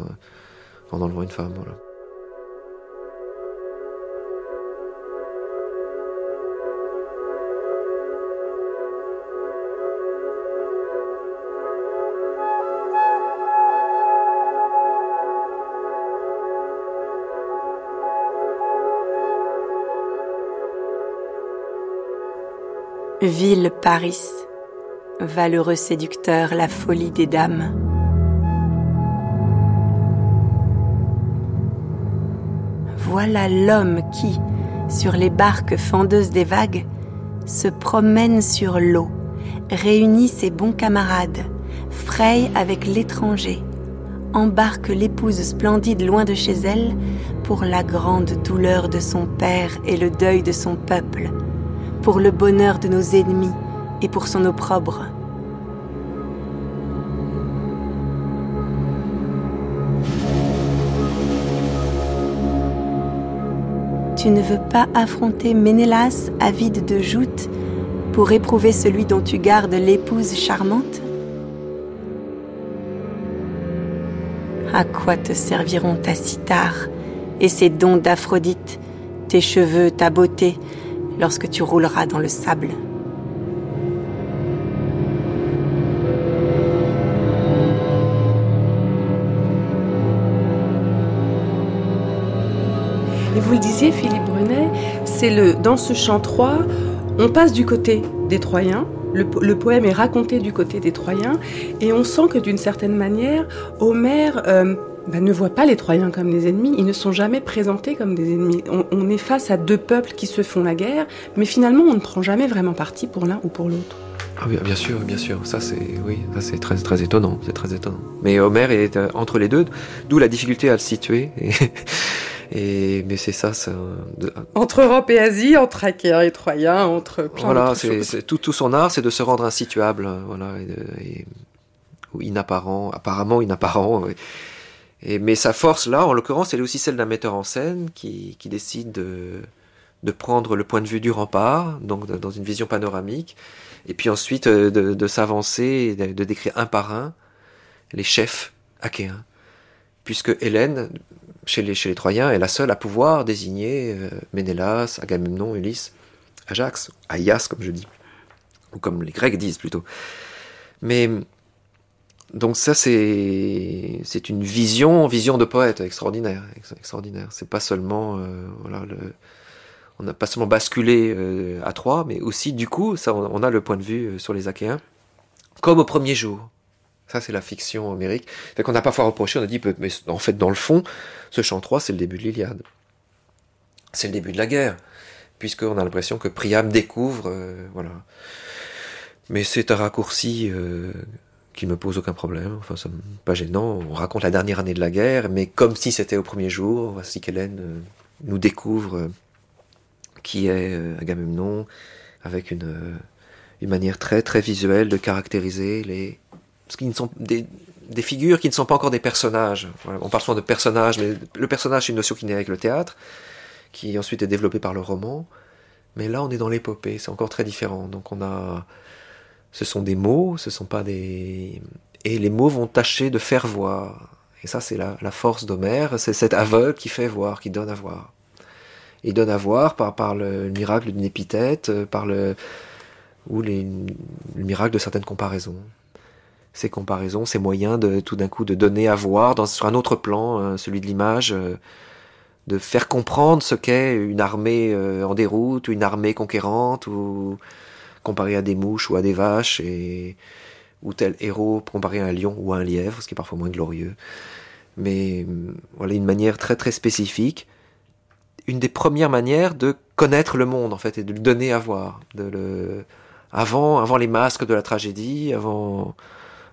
en enlevant une femme. Ville Paris, valeureux séducteur, la folie des dames. Voilà l'homme qui, sur les barques fendeuses des vagues, se promène sur l'eau, réunit ses bons camarades, fraye avec l'étranger, embarque l'épouse splendide loin de chez elle pour la grande douleur de son père et le deuil de son peuple pour le bonheur de nos ennemis et pour son opprobre. Tu ne veux pas affronter Ménélas, avide de joutes, pour éprouver celui dont tu gardes l'épouse charmante? À quoi te serviront ta cithare et ces dons d'Aphrodite, tes cheveux, ta beauté, lorsque tu rouleras dans le sable. Et vous le disiez, Philippe Brunet, c'est le dans ce chant 3, on passe du côté des Troyens, le, poème est raconté du côté des Troyens, et on sent que d'une certaine manière, Homère euh, bah, ne voit pas les Troyens comme des ennemis, ils ne sont jamais présentés comme des ennemis. On, est face à deux peuples qui se font la guerre, mais finalement on ne prend jamais vraiment parti pour l'un ou pour l'autre. Ah oui, bien sûr, bien sûr. Ça c'est oui, ça c'est très très étonnant, c'est très étonnant. Mais Homère est euh, entre les deux, d'où la difficulté à le situer. Et, *laughs* mais c'est ça, ça entre Europe et Asie, entre Achéens et Troyens, entre plein voilà, c'est tout, tout son art, c'est de se rendre insituable, voilà, et, ou inapparent, apparemment inapparent. Et, mais sa force là, en l'occurrence, elle est aussi celle d'un metteur en scène qui, qui décide de, de prendre le point de vue du rempart, donc dans une vision panoramique, et puis ensuite euh, de, s'avancer, de, de, décrire un par un les chefs achéens. Puisque Hélène, chez les, chez les Troyens, est la seule à pouvoir désigner euh, Ménélas, Agamemnon, Ulysse, Ajax, Aias comme je dis, ou comme les Grecs disent plutôt. Mais donc ça c'est c'est une vision vision de poète extraordinaire extraordinaire. C'est pas seulement euh, voilà on n'a pas seulement basculé euh, à Troyes, mais aussi du coup, ça, on, a le point de vue euh, sur les Achéens, comme au premier jour. Ça, c'est la fiction homérique. Fait qu'on n'a pas fois reproché, on a dit, mais en fait, dans le fond, ce chant 3, c'est le début de l'Iliade. C'est le début de la guerre, puisqu'on a l'impression que Priam découvre, voilà. Mais c'est un raccourci qui me pose aucun problème. Enfin, c'est pas gênant. On raconte la dernière année de la guerre, mais comme si c'était au premier jour. Voici qu'Hélène nous découvre qui est euh, Agamemnon, avec une, euh, une manière très très visuelle de caractériser les, ce qui ne sont des, des figures qui ne sont pas encore des personnages. on parle souvent de personnages, mais le personnage c'est une notion qui naît avec le théâtre, qui ensuite est développée par le roman. Mais là, on est dans l'épopée, c'est encore très différent. Donc on a, ce sont des mots, ce sont pas des, et les mots vont tâcher de faire voir. Et ça, c'est la, force d'Homère, c'est cet aveugle qui fait voir, qui donne à voir et donne à voir par, le, miracle d'une épithète, euh, par le, ou le miracle de certaines comparaisons. Ces comparaisons, ces moyens de tout d'un coup de donner à voir dans, sur un autre plan, hein, celui de l'image, euh, de faire comprendre ce qu'est une armée euh, en déroute, ou une armée conquérante, ou comparé à des mouches ou à des vaches, et ou tel héros comparé à un lion ou à un lièvre, ce qui est parfois moins glorieux. Mais voilà une manière très très spécifique une des premières manières de connaître le monde en fait et de le donner à voir, de le avant avant les masques de la tragédie, avant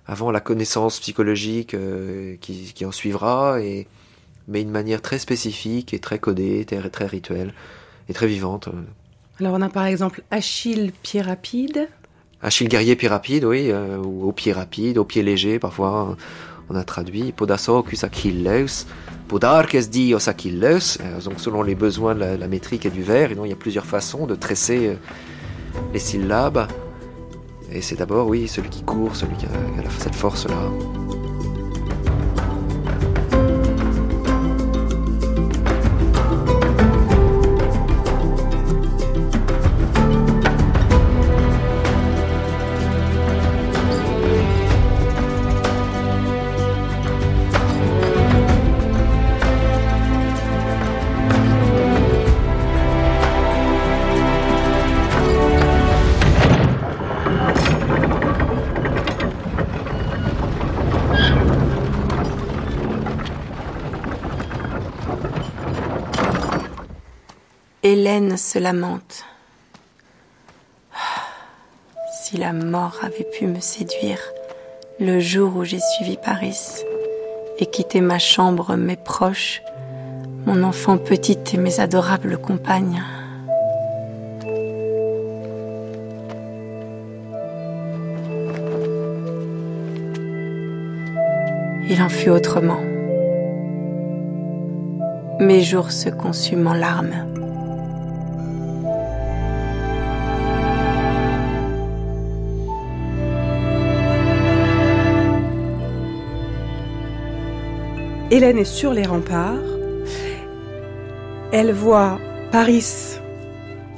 avant la connaissance psychologique euh, qui, qui, en suivra et mais une manière très spécifique et très codée, très, très rituelle et très vivante. Alors on a par exemple Achille pied rapide. Achille guerrier pied rapide, oui, euh, ou au pied rapide, au pied léger, parfois on a traduit Podasocus Achilleus, Podarques dios Achilleus, euh, donc selon les besoins de la, métrique et du vers, il y a plusieurs façons de tresser euh, les syllabes. Et c'est d'abord, oui, celui qui court, celui qui a cette force-là. Se lamente. Si la mort avait pu me séduire le jour où j'ai suivi Paris et quitté ma chambre, mes proches, mon enfant petite et mes adorables compagnes. Il en fut autrement. Mes jours se consument en larmes. Hélène est sur les remparts. Elle voit Paris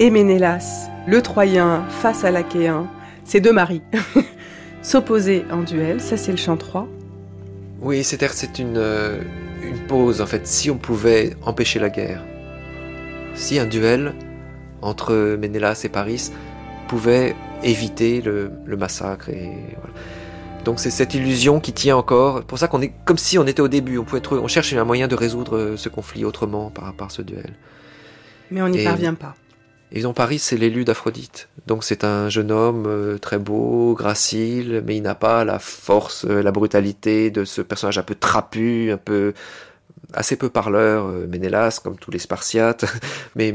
et Ménélas, le Troyen face à l'Achéen, ses deux maris, *laughs* s'opposer en duel. Ça, c'est le chant 3. Oui, c'est une, euh, une pause, en fait. Si on pouvait empêcher la guerre, si un duel entre Ménélas et Paris pouvait éviter le, massacre et. Donc c'est cette illusion qui tient encore. Pour ça qu'on est comme si on était au début. On pouvait on cherche un moyen de résoudre ce conflit autrement par, par ce duel. Mais on n'y parvient pas. Évidemment, Paris, c'est l'élu d'Aphrodite. Donc c'est un jeune homme euh, très beau, gracile, mais il n'a pas la force, euh, la brutalité de ce personnage un peu trapu, un peu assez peu parleur, euh, Ménélas, comme tous les Spartiates. *laughs* mais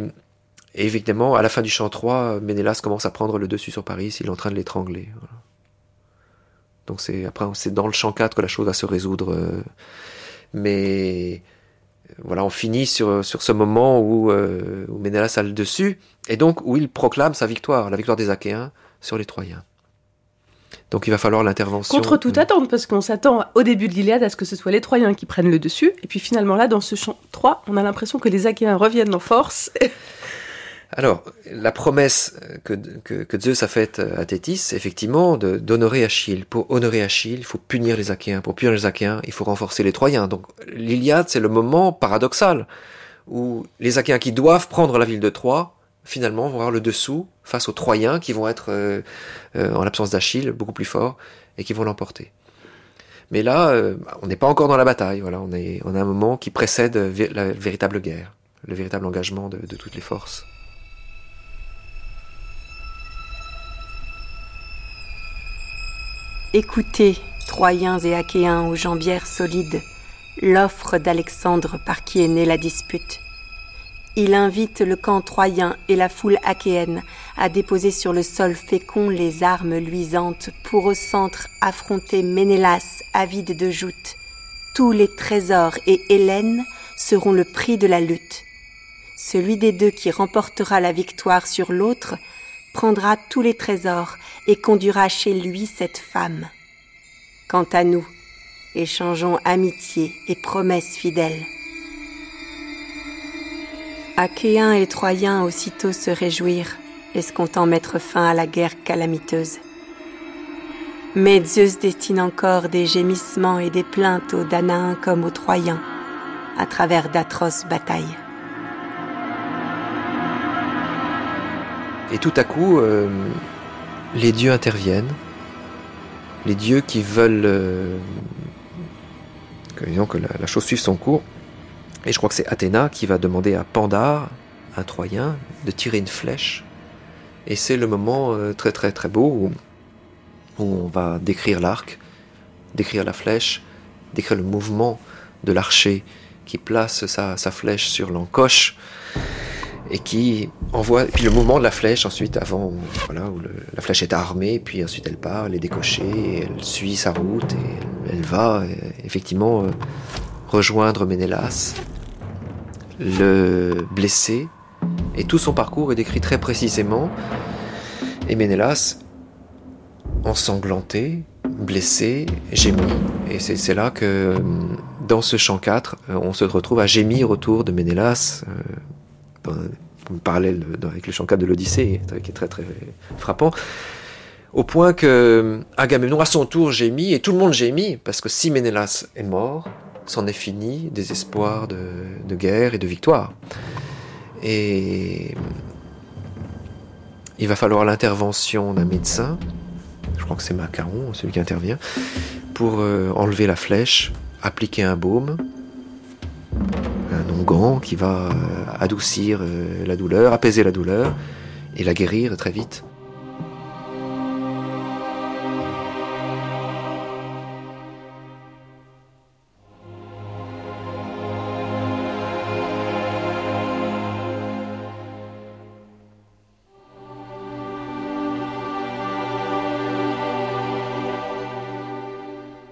évidemment, à la fin du chant 3, Ménélas commence à prendre le dessus sur Paris, il est en train de l'étrangler. Donc c'est après c'est dans le chant 4 que la chose va se résoudre. mais voilà, on finit sur, sur ce moment où, euh, où Ménélas a le dessus, et donc où il proclame sa victoire, la victoire des Achéens sur les Troyens. Donc il va falloir l'intervention. Contre toute attente, parce qu'on s'attend au début de l'Iliade à ce que ce soit les Troyens qui prennent le dessus, et puis finalement là, dans ce chant 3, on a l'impression que les Achéens reviennent en force. *laughs* Alors, la promesse que, que, Zeus a faite à Thétis, effectivement, d'honorer Achille. Pour honorer Achille, il faut punir les Achéens. Pour punir les Achéens, il faut renforcer les Troyens. Donc, l'Iliade, c'est le moment paradoxal où les Achéens qui doivent prendre la ville de Troie, finalement, vont avoir le dessous face aux Troyens qui vont être, euh, euh, en l'absence d'Achille, beaucoup plus forts et qui vont l'emporter. Mais là, euh, on n'est pas encore dans la bataille. Voilà, on est, on a un moment qui précède la véritable guerre, le véritable engagement de toutes les forces. Écoutez, Troyens et Achéens aux jambières solides, l'offre d'Alexandre par qui est née la dispute. Il invite le camp troyen et la foule achéenne à déposer sur le sol fécond les armes luisantes pour au centre affronter Ménélas, avide de joutes. Tous les trésors et Hélène seront le prix de la lutte. Celui des deux qui remportera la victoire sur l'autre prendra tous les trésors et conduira chez lui cette femme. Quant à nous, échangeons amitié et promesses fidèles. Achéens et Troyens aussitôt se réjouirent, escomptant mettre fin à la guerre calamiteuse. Mais Zeus destine encore des gémissements et des plaintes aux Danaens comme aux Troyens, à travers d'atroces batailles. Et tout à coup, euh, les dieux interviennent. Les dieux qui veulent euh, que, la, chose suive son cours. Et je crois que c'est Athéna qui va demander à Pandare, un Troyen, de tirer une flèche. Et c'est le moment euh, très très très beau où, on va décrire l'arc, décrire la flèche, décrire le mouvement de l'archer qui place sa flèche sur l'encoche et qui envoie puis le mouvement de la flèche ensuite avant voilà où la flèche est armée puis ensuite elle part elle est décochée elle suit sa route et elle, va euh, effectivement euh, rejoindre Ménélas. Le blessé et tout son parcours est décrit très précisément. Et Ménélas ensanglanté blessé gémit. Et c'est là que dans ce chant 4 on se retrouve à gémir autour de Ménélas parallèle avec le chant 4 de l'Odyssée, qui est très très frappant, au point que Agamemnon à son tour gémit, et tout le monde gémit, parce que si Ménélas est mort, c'en est fini des espoirs de, de, guerre et de victoire. Et il va falloir l'intervention d'un médecin, je crois que c'est Macaron, celui qui intervient, pour euh, enlever la flèche, appliquer un baume, un onguent qui va euh, adoucir euh, la douleur, apaiser la douleur et la guérir très vite.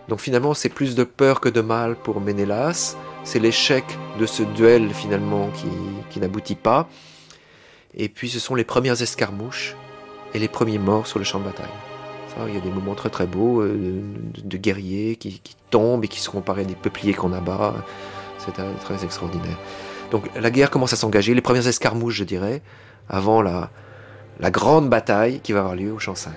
Donc finalement, c'est plus de peur que de mal pour Ménélas c'est l'échec de ce duel finalement qui, n'aboutit pas. Et puis ce sont les premières escarmouches et les premiers morts sur le champ de bataille. il y a des moments très très beaux euh, de, guerriers qui, tombent et qui comparent à des peupliers qu'on abat. C'est très extraordinaire. Donc la guerre commence à s'engager, les premières escarmouches je dirais, avant la, la grande bataille qui va avoir lieu au champ 5.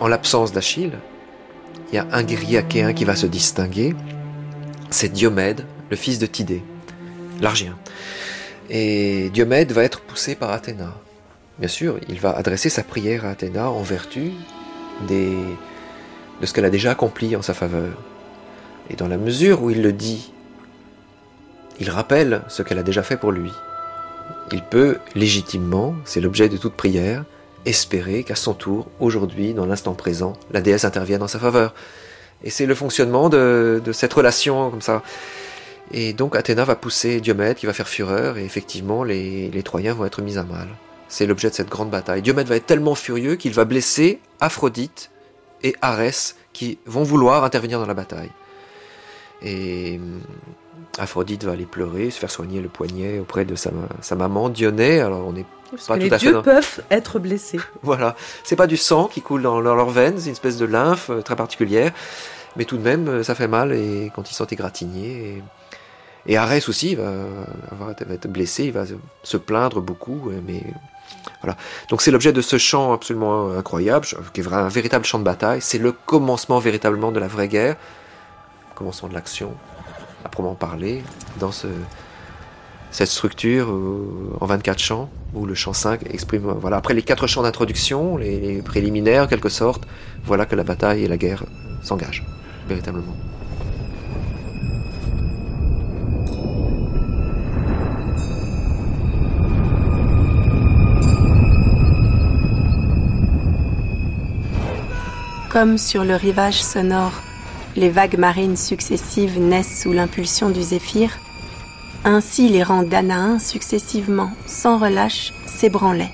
En l'absence d'Achille, il y a un guerrier achéen qui va se distinguer, c'est Diomède, le fils de Tidée, l'Argien. Et Diomède va être poussé par Athéna. Bien sûr, il va adresser sa prière à Athéna en vertu de ce qu'elle a déjà accompli en sa faveur. Et dans la mesure où il le dit, il rappelle ce qu'elle a déjà fait pour lui. Il peut légitimement, c'est l'objet de toute prière, espérer qu'à son tour, aujourd'hui, dans l'instant présent, la déesse intervienne en sa faveur. Et c'est le fonctionnement de, cette relation comme ça. Et donc Athéna va pousser Diomède qui va faire fureur et effectivement les, Troyens vont être mis à mal. C'est l'objet de cette grande bataille. Diomède va être tellement furieux qu'il va blesser Aphrodite et Arès qui vont vouloir intervenir dans la bataille. Et hum, Aphrodite va aller pleurer, se faire soigner le poignet auprès de sa, maman Dionée. Alors on est pas tout à dieux peuvent être blessés. *laughs* voilà, c'est pas du sang qui coule dans leurs veines, c'est une espèce de lymphe euh, très particulière, mais tout de même euh, ça fait mal et quand ils sont égratignés. Et, et Arès aussi va, avoir, être blessé, il va se plaindre beaucoup, euh, mais voilà. Donc c'est l'objet de ce chant absolument incroyable, qui est un véritable chant de bataille. C'est le commencement véritablement de la vraie guerre, commencement de l'action à proprement parler, dans ce, cette structure euh, en 24 chants, où le chant 5 exprime, voilà, après les quatre chants d'introduction, les, préliminaires en quelque sorte, voilà que la bataille et la guerre s'engagent, véritablement. Comme sur le rivage sonore les vagues marines successives naissent sous l'impulsion du zéphyr, ainsi les rangs d'Anaïns successivement, sans relâche, s'ébranlaient.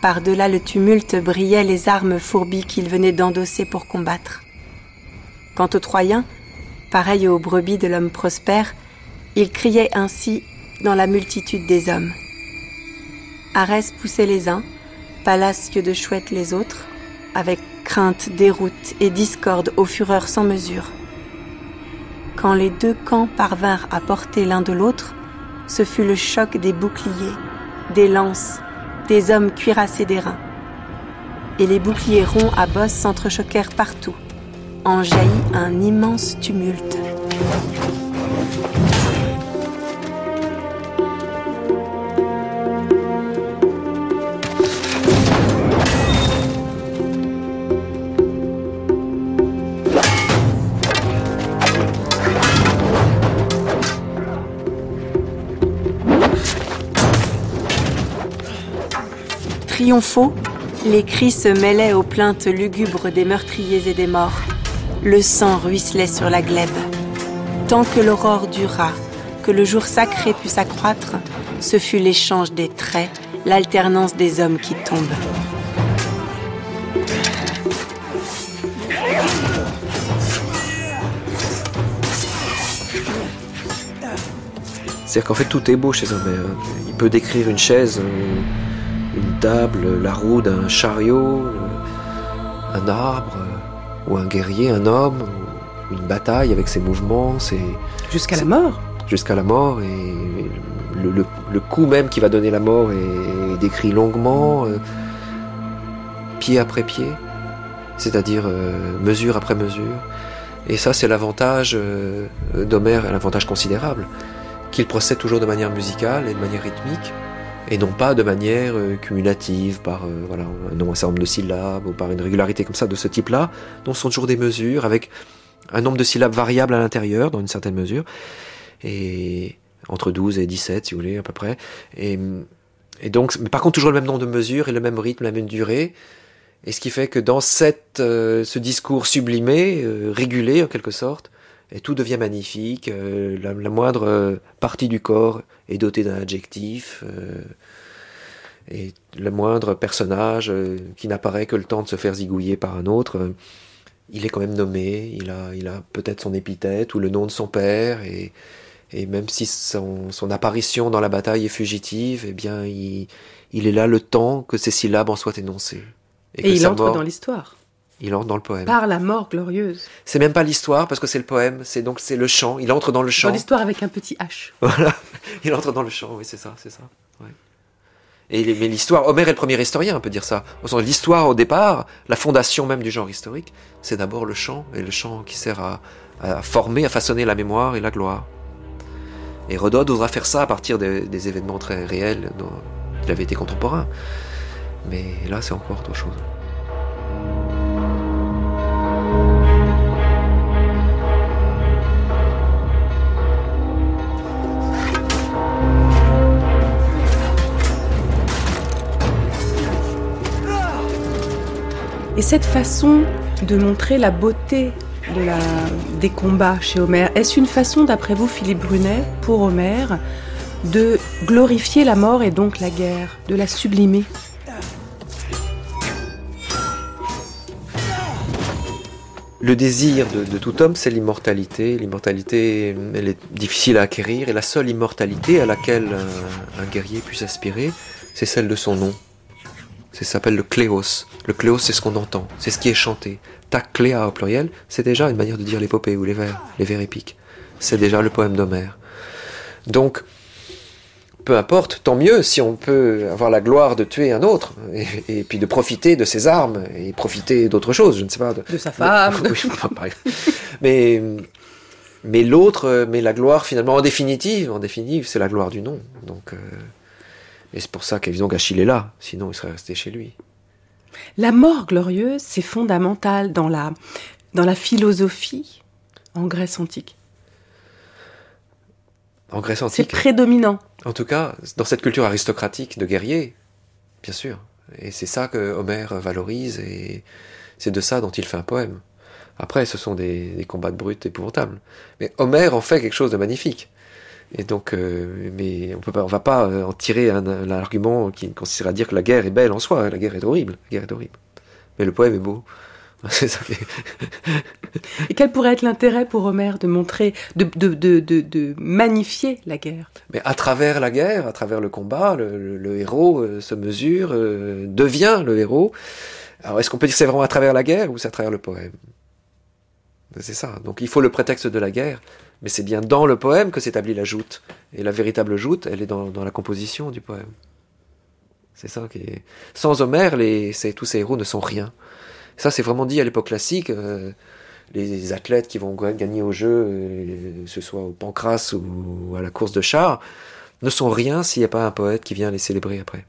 Par-delà le tumulte brillaient les armes fourbies qu'ils venaient d'endosser pour combattre. Quant aux Troyens, pareils aux brebis de l'homme prospère, ils criaient ainsi dans la multitude des hommes. Arès poussait les uns, Pallas de chouette les autres, avec crainte, déroute et discorde aux fureurs sans mesure. Quand les deux camps parvinrent à porter l'un de l'autre, ce fut le choc des boucliers, des lances, des hommes cuirassés d'airain. Et les boucliers ronds à bosse s'entrechoquèrent partout. En jaillit un immense tumulte. Triomphaux, les cris se mêlaient aux plaintes lugubres des meurtriers et des morts. Le sang ruisselait sur la glèbe. Tant que l'aurore dura, que le jour sacré put s'accroître, ce fut l'échange des traits, l'alternance des hommes qui tombent. C'est-à-dire qu'en fait tout est beau chez un. Il peut décrire une chaise. Euh, table, la roue d'un chariot, un arbre, ou un guerrier, un homme, ou une bataille avec ses mouvements, c'est jusqu'à la mort. Jusqu'à la mort et le, coup même qui va donner la mort est, décrit longuement, euh, pied après pied, c'est-à-dire euh, mesure après mesure. Et ça, c'est l'avantage euh, d'Homère, un avantage considérable, qu'il procède toujours de manière musicale et de manière rythmique et non pas de manière euh, cumulative par euh, voilà, un certain nombre de syllabes ou par une régularité comme ça de ce type-là, dont sont toujours des mesures avec un nombre de syllabes variable à l'intérieur dans une certaine mesure, et entre 12 et 17 si vous voulez à peu près. Et, donc, mais par contre toujours le même nombre de mesures et le même rythme, la même durée. Et ce qui fait que dans cette, euh, ce discours sublimé, régulé en quelque sorte, et tout devient magnifique. Euh, la, moindre euh, partie du corps est dotée d'un adjectif. Euh, et le moindre personnage qui n'apparaît que le temps de se faire zigouiller par un autre, il est quand même nommé, il a, il a peut-être son épithète ou le nom de son père, et, et même si son, son, apparition dans la bataille est fugitive, eh bien, il, il, est là le temps que ces syllabes en soient énoncées. Et, et il entre dans l'histoire. Il entre dans le poème. Par la mort glorieuse. C'est même pas l'histoire parce que c'est le poème, c'est donc c'est le chant. Il entre dans le chant. Dans l'histoire avec un petit H. *laughs* Voilà, il entre dans le chant. Oui, c'est ça, c'est ça. Et mais l'histoire, Homère est le premier historien, on peut dire ça. L'histoire au départ, la fondation même du genre historique, c'est d'abord le chant et le chant qui sert à, former, à façonner la mémoire et la gloire. Et Hérodote osera faire ça à partir des, événements très réels dont il avait été contemporain. Mais là, c'est encore autre chose. Et cette façon de montrer la beauté des combats chez Homère, est-ce une façon, d'après vous, Philippe Brunet, pour Homère, de glorifier la mort et donc la guerre, de la sublimer? Le désir de, tout homme, c'est l'immortalité. L'immortalité, elle est difficile à acquérir, et la seule immortalité à laquelle un, guerrier puisse aspirer, c'est celle de son nom. Ça s'appelle le cléos. Le cléos, c'est ce qu'on entend, c'est ce qui est chanté. Ta cléa au pluriel, c'est déjà une manière de dire l'épopée ou les vers, les vers épiques. C'est déjà le poème d'Homère. Donc, peu importe, tant mieux si on peut avoir la gloire de tuer un autre, et, puis de profiter de ses armes, et profiter d'autre chose, je ne sais pas. De, sa femme. *laughs* mais mais l'autre, mais la gloire finalement, en définitive, en définitive, c'est la gloire du nom. Donc, euh, et c'est pour ça qu'évidemment qu'Achille est là, sinon il serait resté chez lui. La mort glorieuse, c'est fondamental dans la, dans la philosophie en Grèce antique. En Grèce antique. C'est prédominant. En tout cas, dans cette culture aristocratique de guerriers, bien sûr. Et c'est ça que Homère valorise et c'est de ça dont il fait un poème. Après, ce sont des, combats de brutes épouvantables. Mais Homère en fait quelque chose de magnifique. Et donc, euh, mais on peut pas, on va pas euh, en tirer un, un, argument qui consisterait à dire que la guerre est belle en soi. La guerre est horrible. La guerre est horrible. Mais le poème est beau. *laughs* Et quel pourrait être l'intérêt pour Homère de montrer, de, de, de, de, magnifier la guerre? Mais à travers la guerre, à travers le combat, le, héros euh, se mesure, euh, devient le héros. Alors est-ce qu'on peut dire que c'est vraiment à travers la guerre ou c'est à travers le poème? C'est ça. Donc il faut le prétexte de la guerre, mais c'est bien dans le poème que s'établit la joute. Et la véritable joute, elle est dans, dans la composition du poème. C'est ça qui est... Sans Homère, les, tous ces héros ne sont rien. Ça, c'est vraiment dit à l'époque classique. Euh, les athlètes qui vont gagner au jeu, euh, que ce soit au pancras ou à la course de char, ne sont rien s'il n'y a pas un poète qui vient les célébrer après.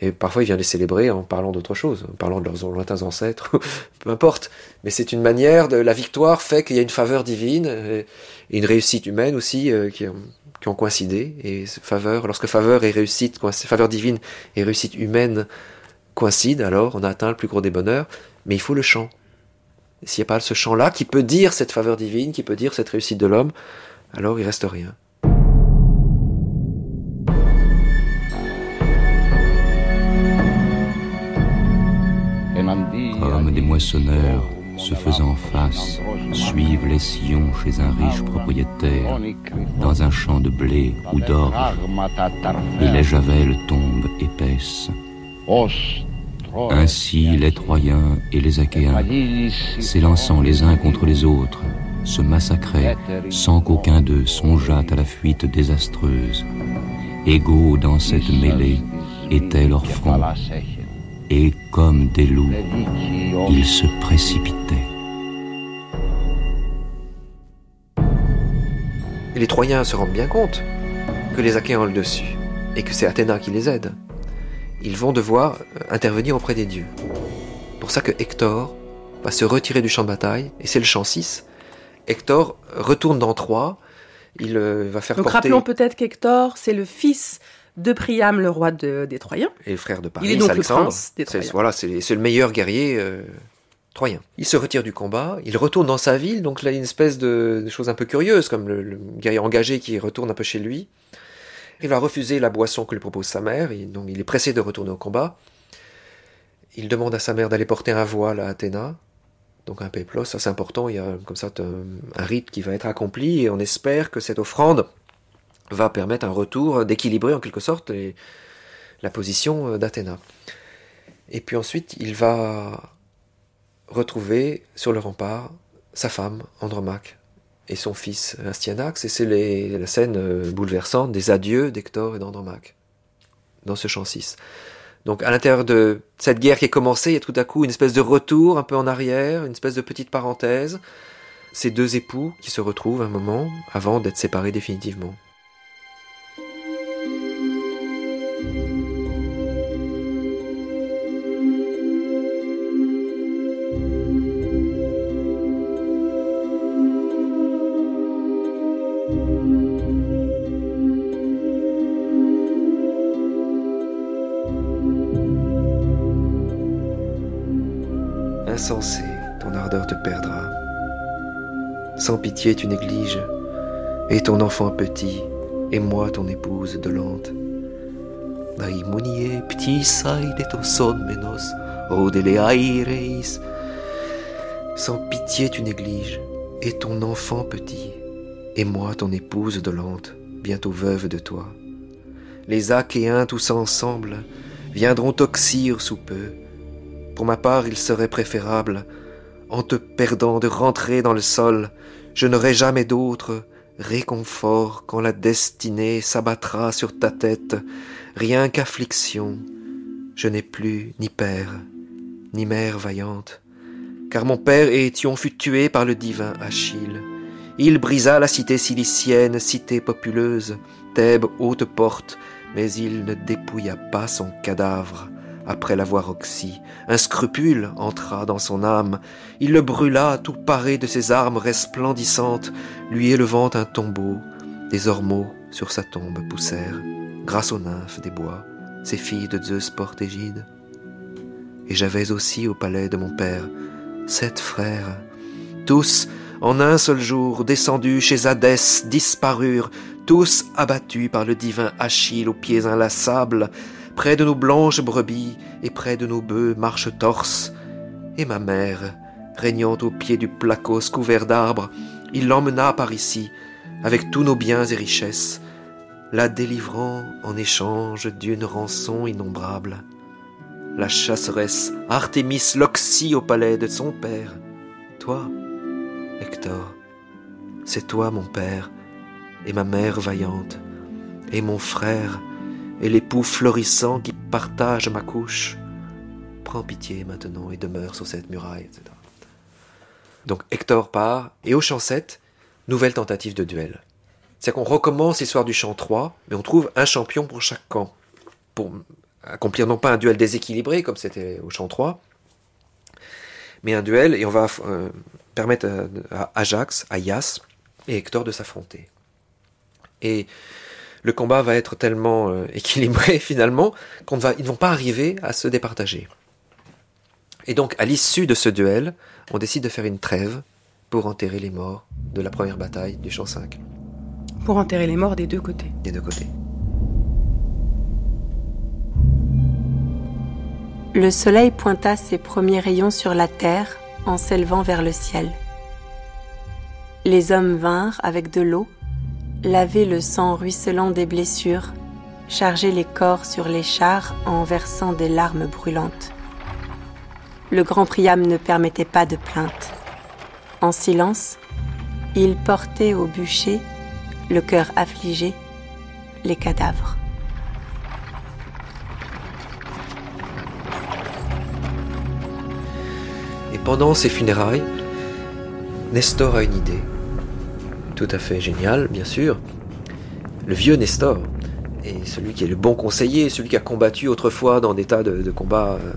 Et parfois, il vient les célébrer en parlant d'autre chose, en parlant de leurs lointains ancêtres, *laughs* peu importe. Mais c'est une manière de la victoire fait qu'il y a une faveur divine euh, et une réussite humaine aussi qui, qui, ont coïncidé. Et faveur, lorsque faveur et réussite, faveur divine et réussite humaine coïncide, alors on a atteint le plus gros des bonheurs, mais il faut le chant. S'il n'y a pas ce chant-là qui peut dire cette faveur divine, qui peut dire cette réussite de l'homme, alors il reste rien. Comme des moissonneurs se faisant face, suivent les sillons chez un riche propriétaire, dans un champ de blé ou d'or, et les javelles tombent épaisses. Ainsi les Troyens et les Achéens, s'élançant les uns contre les autres, se massacraient sans qu'aucun d'eux songeât à la fuite désastreuse. Égaux dans cette mêlée étaient leurs fronts, et comme des loups, ils se précipitaient. les Troyens se rendent bien compte que les Achéens ont le dessus, et que c'est Athéna qui les aide ils vont devoir euh, intervenir auprès des dieux. Pour ça que Hector va se retirer du champ de bataille, et c'est le champ 6. Hector retourne dans Troie, il euh, va faire Donc rappelons peut-être qu'Hector, c'est le fils de Priam, le roi des Troyens. Et le frère de Paris, il est donc Alexandre. Le prince des Troyens. Voilà, c'est le meilleur guerrier euh, troyen. Il se retire du combat, il retourne dans sa ville, donc là il y a une espèce de, de chose un peu curieuse, comme le guerrier engagé qui retourne un peu chez lui. Il va refuser la boisson que lui propose sa mère, et donc il est pressé de retourner au combat. Il demande à sa mère d'aller porter un voile à Athéna, donc un péplos, ça c'est important, il y a comme ça un, rite qui va être accompli, et on espère que cette offrande va permettre un retour, d'équilibrer en quelque sorte la position d'Athéna. Et puis ensuite, il va retrouver sur le rempart sa femme, Andromaque, et son fils Astyanax, et c'est la scène euh, bouleversante des adieux d'Hector et d'Andromaque, dans ce chant 6. Donc à l'intérieur de cette guerre qui est commencée, il y a tout à coup une espèce de retour un peu en arrière, une espèce de petite parenthèse, ces deux époux qui se retrouvent un moment avant d'être séparés définitivement. Sans pitié tu négliges, et ton enfant petit, et moi ton épouse dolente. Naimunie ptisai de ton son menos, o de. Sans pitié tu négliges, et ton enfant petit, et moi ton épouse dolente, bientôt veuve de toi. Les Achéens tous ensemble viendront toxir sous peu. Pour ma part, il serait préférable, en te perdant, de rentrer dans le sol. Je n'aurai jamais d'autre réconfort quand la destinée s'abattra sur ta tête, rien qu'affliction. Je n'ai plus ni père, ni mère vaillante, car mon père Étion fut tué par le divin Achille. Il brisa la cité cilicienne, cité populeuse, Thèbes haute porte, mais il ne dépouilla pas son cadavre après l'avoir oxy. Un scrupule entra dans son âme. Il le brûla tout paré de ses armes resplendissantes, lui élevant un tombeau. Des ormeaux sur sa tombe poussèrent, grâce aux nymphes des bois, ces filles de Zeus portégide. Et j'avais aussi au palais de mon père sept frères, tous en un seul jour descendus chez Hadès disparurent, tous abattus par le divin Achille aux pieds inlassables, près de nos blanches brebis et près de nos bœufs marche-torse. Et ma mère, régnant au pied du placos couvert d'arbres, il l'emmena par ici, avec tous nos biens et richesses, la délivrant en échange d'une rançon innombrable. La chasseresse Artémis l'oxy au palais de son père. Toi, Hector, c'est toi mon père, et ma mère vaillante, et mon frère, et l'époux florissant qui partage ma couche. Prends pitié maintenant et demeure sur cette muraille, etc. Donc Hector part, et au chant 7, nouvelle tentative de duel. C'est qu'on recommence l'histoire du chant 3, mais on trouve un champion pour chaque camp. Pour accomplir non pas un duel déséquilibré, comme c'était au chant 3, mais un duel, et on va euh, permettre à, Ajax, à Ias et Hector de s'affronter. Et le combat va être tellement euh, équilibré *laughs* finalement qu'ils ne vont pas arriver à se départager. Et donc, à l'issue de ce duel, on décide de faire une trêve pour enterrer les morts de la première bataille du champ 5. Pour enterrer les morts des deux côtés. Des deux côtés. Le soleil pointa ses premiers rayons sur la terre en s'élevant vers le ciel. Les hommes vinrent avec de l'eau laver le sang ruisselant des blessures, charger les corps sur les chars en versant des larmes brûlantes. Le grand Priam ne permettait pas de plainte. En silence, il portait au bûcher, le cœur affligé, les cadavres. Et pendant ces funérailles, Nestor a une idée tout à fait génial, bien sûr. Le vieux Nestor, et celui qui est le bon conseiller, celui qui a combattu autrefois dans des tas de, combats euh,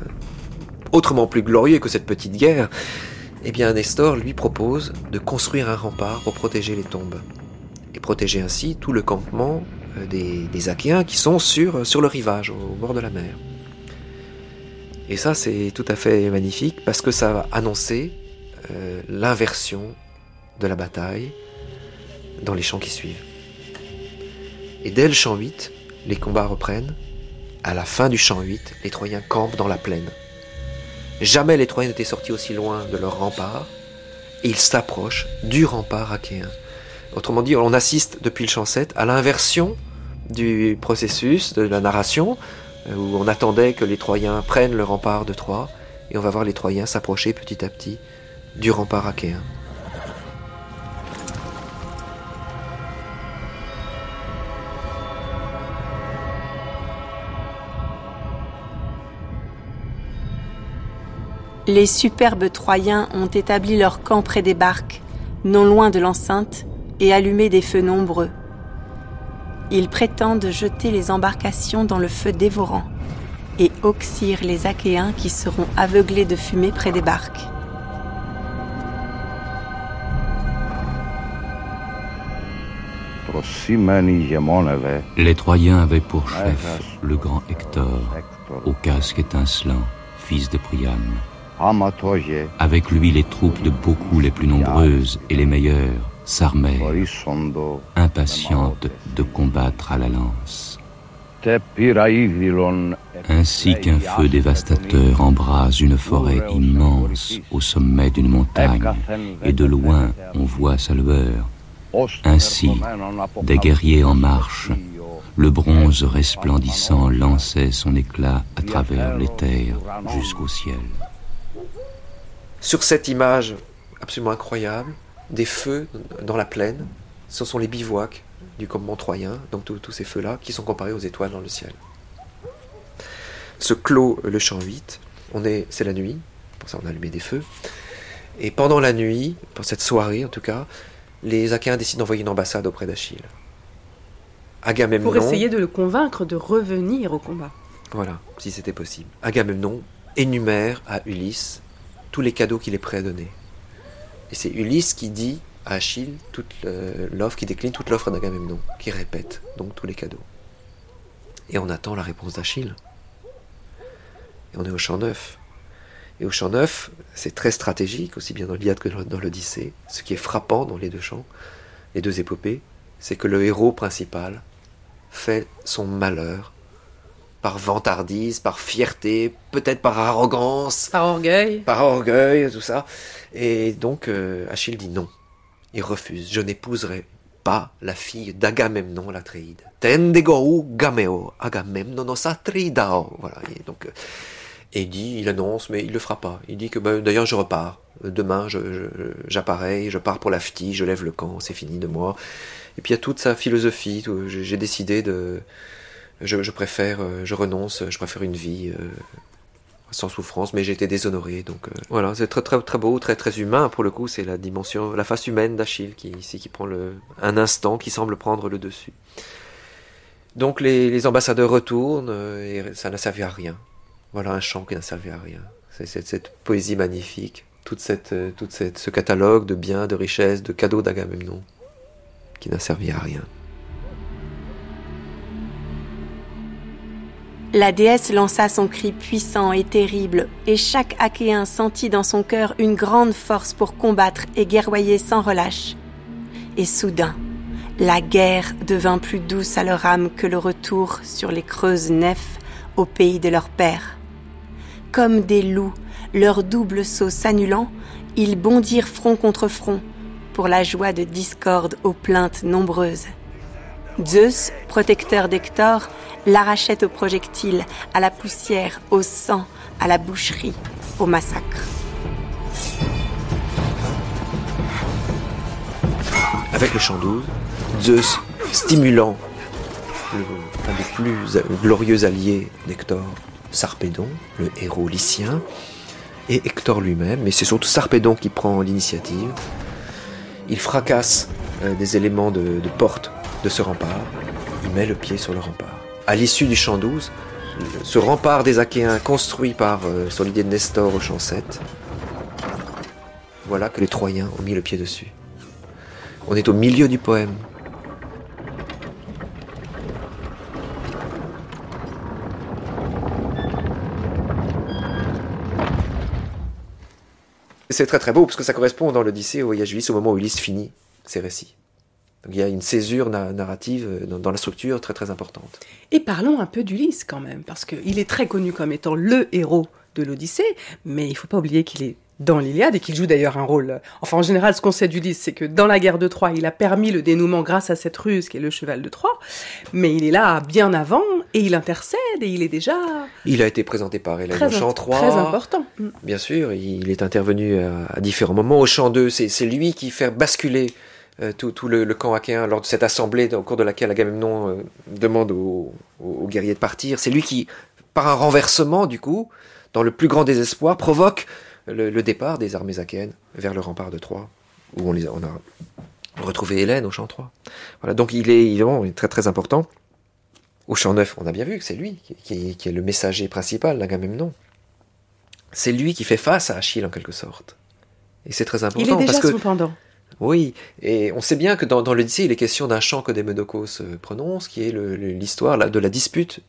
autrement plus glorieux que cette petite guerre, eh bien Nestor lui propose de construire un rempart pour protéger les tombes et protéger ainsi tout le campement euh, des, Achéens qui sont sur, sur le rivage, au bord de la mer. Et ça, c'est tout à fait magnifique parce que ça va annoncer euh, l'inversion de la bataille, dans les champs qui suivent. Et dès le champ 8, les combats reprennent. À la fin du champ 8, les Troyens campent dans la plaine. Jamais les Troyens n'étaient sortis aussi loin de leur rempart, et ils s'approchent du rempart achéen. Autrement dit, on assiste depuis le champ 7 à l'inversion du processus de la narration, euh, où on attendait que les Troyens prennent le rempart de Troie, et on va voir les Troyens s'approcher petit à petit du rempart achéen. Les superbes Troyens ont établi leur camp près des barques, non loin de l'enceinte, et allumé des feux nombreux. Ils prétendent jeter les embarcations dans le feu dévorant et oxyre les Achéens qui seront aveuglés de fumée près des barques. Les Troyens avaient pour chef le grand Hector, au casque étincelant, fils de Priam Avec lui, les troupes de beaucoup les plus nombreuses et les meilleures s'armaient, impatientes de combattre à la lance. Ainsi qu'un feu dévastateur embrase une forêt immense au sommet d'une montagne, et de loin on voit sa lueur. Ainsi, des guerriers en marche, le bronze resplendissant lançait son éclat à travers les terres jusqu'au ciel. Sur cette image absolument incroyable, des feux dans la plaine, ce sont les bivouacs du commandement troyen, donc tous ces feux-là, qui sont comparés aux étoiles dans le ciel. Se clôt le champ 8, on est, c'est la nuit, pour ça on a allumé des feux, et pendant la nuit, pour cette soirée en tout cas, les Achéens décident d'envoyer une ambassade auprès d'Achille. Agamemnon. Pour essayer de le convaincre de revenir au combat. Voilà, si c'était possible. Agamemnon énumère à Ulysse tous les cadeaux qu'il est prêt à donner. Et c'est Ulysse qui dit à Achille toute l'offre, qui décline toute l'offre d'Agamemnon, qui répète donc tous les cadeaux. Et on attend la réponse d'Achille. Et on est au champ neuf. Et au champ neuf, c'est très stratégique, aussi bien dans l'Iliade que dans l'Odyssée. Ce qui est frappant dans les deux champs, les deux épopées, c'est que le héros principal fait son malheur par vantardise, par fierté, peut-être par arrogance. Par orgueil. Par orgueil, tout ça. Et donc euh, Achille dit non. Il refuse. Je n'épouserai pas la fille d'Agamemnon l'Atréide. Tendego gameo Agamemnon Atreidao. Voilà. Et donc, euh, et il dit, il annonce, mais il le fera pas. Il dit que ben, d'ailleurs je repars. Demain, j'apparais, je, je, pars pour la FTI, je lève le camp, c'est fini de moi. Et puis il y a toute sa philosophie. J'ai décidé de, je, préfère, euh, je renonce, je préfère une vie euh, sans souffrance, mais j'ai été déshonoré. Donc euh, voilà, c'est très, très très beau, très très humain pour le coup. C'est la dimension, la face humaine d'Achille qui ici qui prend un instant, qui semble prendre le dessus. Donc les, ambassadeurs retournent et ça n'a servi à rien. Voilà un chant qui n'a servi à rien. C'est cette, poésie magnifique, toute cette, toute cette, ce catalogue de biens, de richesses, de cadeaux d'Agamemnon qui n'a servi à rien. La déesse lança son cri puissant et terrible, et chaque Achéen sentit dans son cœur une grande force pour combattre et guerroyer sans relâche. Et soudain, la guerre devint plus douce à leur âme que le retour sur les creuses nefs au pays de leur père. Comme des loups, leur double saut s'annulant, ils bondirent front contre front, pour la joie de discorde aux plaintes nombreuses. Zeus, protecteur d'Hector, l'arrachait aux projectiles, à la poussière, au sang, à la boucherie, au massacre. Avec le chant 12, Zeus, stimulant un des plus glorieux alliés d'Hector, Sarpédon, le héros lycien, et Hector lui-même, mais c'est surtout Sarpédon qui prend l'initiative. Il fracasse des éléments de porte de ce rempart, il met le pied sur le rempart à l'issue du champ 12, ce rempart des Achéens construit par, euh, sur l'idée de Nestor au champ 7, voilà que les Troyens ont mis le pied dessus. On est au milieu du poème. C'est très très beau parce que ça correspond dans l'Odyssée au voyage Ulysse au moment où Ulysse finit ses récits il y a une césure narrative euh, dans, la structure très très importante. Et parlons un peu d'Ulysse quand même, parce qu'il est très connu comme étant le héros de l'Odyssée, mais il ne faut pas oublier qu'il est dans l'Iliade et qu'il joue d'ailleurs un rôle. Enfin, en général, ce qu'on sait d'Ulysse, c'est que dans la guerre de Troie, il a permis le dénouement grâce à cette ruse qui est le cheval de Troie, mais il est là bien avant et il intercède et il est déjà. Il a été présenté par Hélène au chant 3. Très important. Bien sûr, il est intervenu à, à différents moments. Au chant 2, c'est lui qui fait basculer euh, tout, le, camp achéen lors de cette assemblée au cours de laquelle Agamemnon euh, demande aux, guerriers de partir. C'est lui qui, par un renversement du coup, dans le plus grand désespoir, provoque le, départ des armées achéennes vers le rempart de Troie, où on, les, on a retrouvé Hélène au champ 3. Voilà, donc il est évidemment très très important. Au champ 9, on a bien vu que c'est lui qui, est le messager principal d'Agamemnon. C'est lui qui fait face à Achille en quelque sorte. Et c'est très important. Il est déjà parce que, son pendant. Oui, et on sait bien que dans, dans l'Odyssée, il est question d'un chant que des Médocos euh, prononcent, qui est l'histoire de la dispute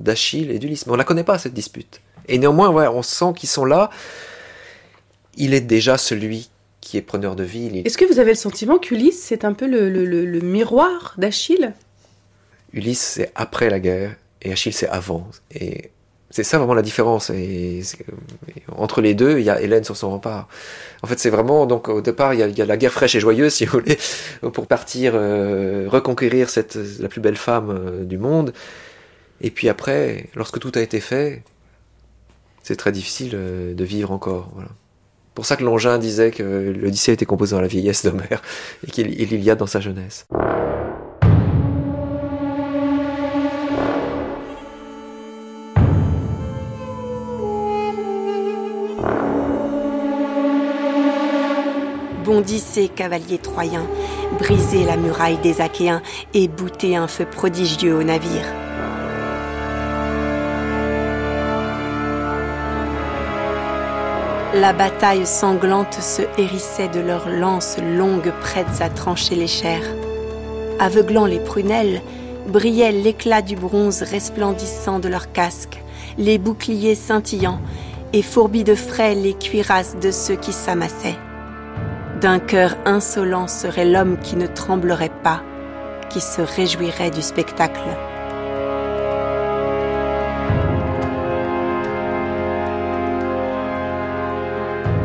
d'Achille et d'Ulysse. Mais on ne la connaît pas, cette dispute. Et néanmoins, ouais, on sent qu'ils sont là il est déjà celui qui est preneur de vie. Est-ce que vous avez le sentiment qu'Ulysse, c'est un peu le, le miroir d'Achille? Ulysse, c'est après la guerre, et Achille, c'est avant. Et c'est ça vraiment la différence. Entre les deux, il y a Hélène sur son rempart. En fait, c'est vraiment, donc au départ, il y, a, la guerre fraîche et joyeuse, *laughs* si vous voulez, pour partir euh, reconquérir cette, la plus belle femme euh, du monde. Et puis après, lorsque tout a été fait, c'est très difficile euh, de vivre encore. Voilà. Pour ça que Longin disait que l'Odyssée était composé dans la vieillesse d'Homère et qu'il y a dans sa jeunesse. Bondissez, cavaliers troyens, brisez la muraille des Achéens et boutez un feu prodigieux au navire. La bataille sanglante se hérissait de leurs lances longues prêtes à trancher les chairs. Aveuglant les prunelles, brillait l'éclat du bronze resplendissant de leurs casques, les boucliers scintillants, et fourbis de frais les cuirasses de ceux qui s'amassaient. D'un cœur insolent serait l'homme qui ne tremblerait pas, qui se réjouirait du spectacle.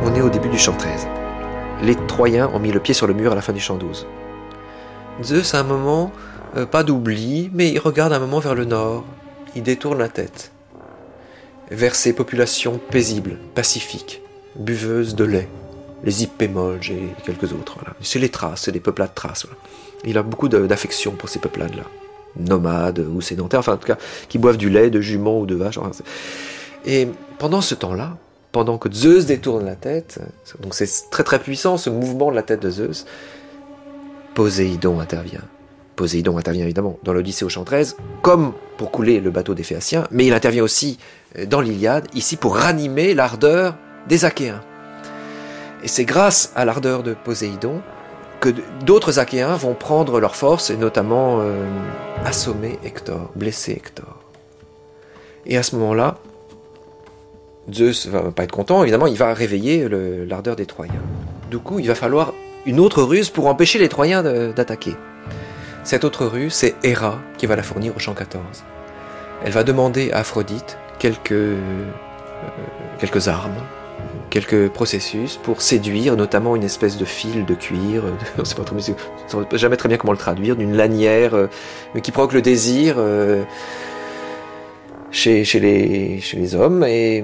On est au début du chant 13. Les Troyens ont mis le pied sur le mur à la fin du chant 12. Zeus, à un moment, euh, pas d'oubli, mais il regarde un moment vers le nord. Il détourne la tête. Vers ces populations paisibles, pacifiques, buveuses de lait les Hippémolges et quelques autres. C'est les Thraces, c'est des peuplades Thraces. Il a beaucoup d'affection pour ces peuplades-là, nomades ou sédentaires, enfin en tout cas, qui boivent du lait de jument ou de vache. et pendant ce temps-là, pendant que Zeus détourne la tête, donc c'est très très puissant ce mouvement de la tête de Zeus, Poséidon intervient. Poséidon intervient évidemment dans l'Odyssée au chant 13, comme pour couler le bateau des Phéaciens, mais il intervient aussi dans l'Iliade, ici pour ranimer l'ardeur des Achéens. Et c'est grâce à l'ardeur de Poséidon que d'autres Achéens vont prendre leur force et notamment euh, assommer Hector, blesser Hector. Et à ce moment-là, Zeus va pas être content, évidemment, il va réveiller l'ardeur des Troyens. Du coup, il va falloir une autre ruse pour empêcher les Troyens d'attaquer. Cette autre ruse, c'est Héra qui va la fournir au champ 14. Elle va demander à Aphrodite quelques, euh, quelques armes quelques processus pour séduire, notamment une espèce de fil de cuir, *laughs* on ne sait mais jamais très bien comment le traduire, d'une lanière euh, qui provoque le désir euh, chez, les, hommes. Et,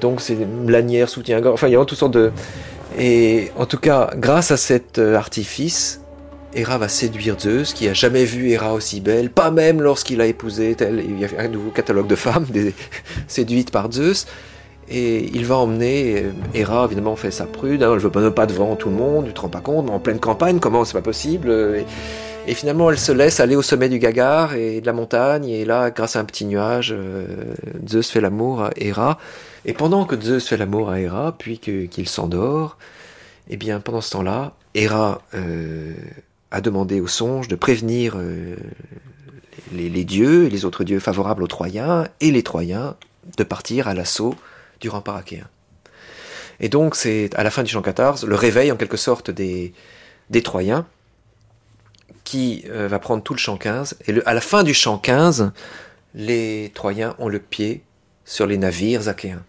donc c'est lanière, soutien-gorge, enfin il y a toutes sortes de... Et en tout cas, grâce à cet euh, artifice, Héra va séduire Zeus, qui a jamais vu Héra aussi belle, pas même lorsqu'il a épousé tel, il y a un nouveau catalogue de femmes *laughs* séduites par Zeus. Et il va emmener, euh, Hera évidemment fait sa prude, hein, elle veut pas, pas devant tout le monde, tu te rends pas compte, en pleine campagne, comment c'est pas possible et, finalement elle se laisse aller au sommet du Gagar et de la montagne, et là, grâce à un petit nuage, euh, Zeus fait l'amour à Hera. Et pendant que Zeus fait l'amour à Hera, puis qu'il s'endort, eh bien pendant ce temps-là, Hera euh, a demandé au songe de prévenir les, dieux et les autres dieux favorables aux Troyens, et les Troyens de partir à l'assaut du rempart achéen. Et donc c'est à la fin du chant 14 le réveil en quelque sorte des, des Troyens qui euh, va prendre tout le chant 15. Et à la fin du chant 15, les Troyens ont le pied sur les navires achéens.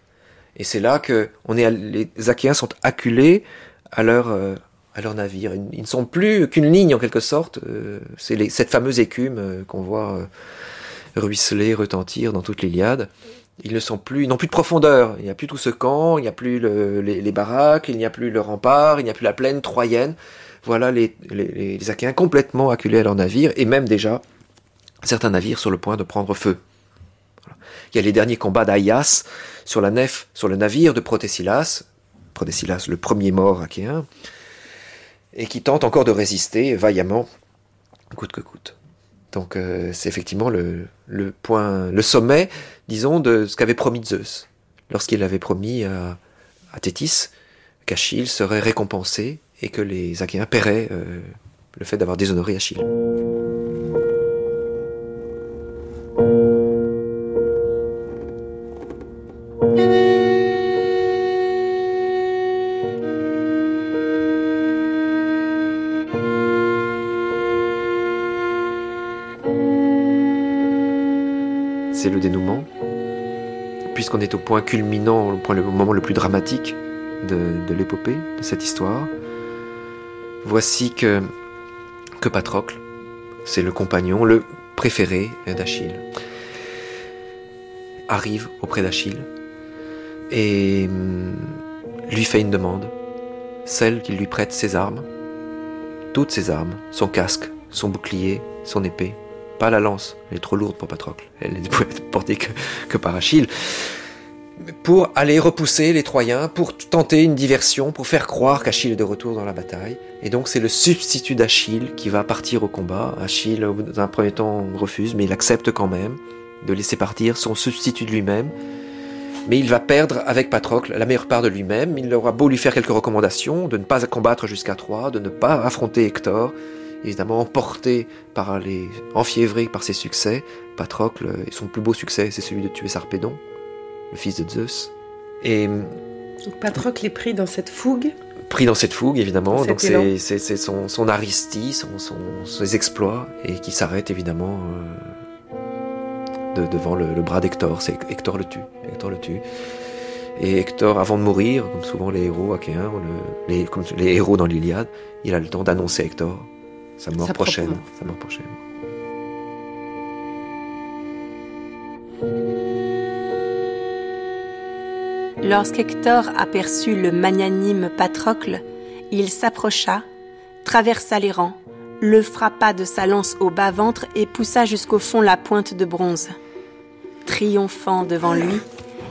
Et c'est là que on est, les Achéens sont acculés à leur, euh, à leur navire. Ils, ne sont plus qu'une ligne en quelque sorte. Euh, c'est cette fameuse écume qu'on voit ruisseler, retentir dans toute l'Iliade ils ne sont plus, ils n'ont plus de profondeur. Il n'y a plus tout ce camp, il n'y a plus les, baraques, il n'y a plus le rempart, il n'y a plus la plaine troyenne. Voilà les, Achéens complètement acculés à leur navire et même déjà certains navires sur le point de prendre feu. Il y a les derniers combats d'Aias sur la nef, sur le navire de Protésilas, Protésilas le premier mort achéen, et qui tente encore de résister vaillamment, coûte que coûte. Donc euh, c'est effectivement le, point, le sommet, disons, de ce qu'avait promis Zeus. Lorsqu'il avait promis à, à Thétis qu'Achille serait récompensé et que les Achéens paieraient euh, le fait d'avoir déshonoré Achille. Puisqu'on est au point culminant, au, le moment le plus dramatique de, l'épopée, de cette histoire. Voici que, Patrocle, c'est le compagnon, le préféré d'Achille, arrive auprès d'Achille et hum, lui fait une demande, celle qu'il lui prête ses armes, toutes ses armes, son casque, son bouclier, son épée, pas la lance, elle est trop lourde pour Patrocle, elle ne pouvait être portée que par Achille, pour aller repousser les Troyens, pour tenter une diversion, pour faire croire qu'Achille est de retour dans la bataille. Et donc c'est le substitut d'Achille qui va partir au combat. Achille, dans un premier temps, refuse, mais il accepte quand même de laisser partir son substitut de lui-même. Mais il va perdre avec Patrocle la meilleure part de lui-même. Il aura beau lui faire quelques recommandations, de ne pas combattre jusqu'à Troie, de ne pas affronter Hector, évidemment emporté par les, enfiévré par ses succès. Patrocle, son plus beau succès, c'est celui de tuer Sarpédon, le fils de Zeus. Et Patrocle est pris dans cette fougue. Pris dans cette fougue, évidemment. Donc c'est son, son, aristie, son, ses exploits, et qui s'arrête évidemment euh, devant le, bras d'Hector. C'est Hector le tue. Hector le tue. Et Hector, avant de mourir, comme souvent les héros achéens, les, comme les héros dans l'Iliade, il a le temps d'annoncer Hector sa mort prochaine. Sa mort prochaine. Lorsqu'Hector aperçut le magnanime Patrocle, il s'approcha, traversa les rangs, le frappa de sa lance au bas-ventre et poussa jusqu'au fond la pointe de bronze. Triomphant devant lui,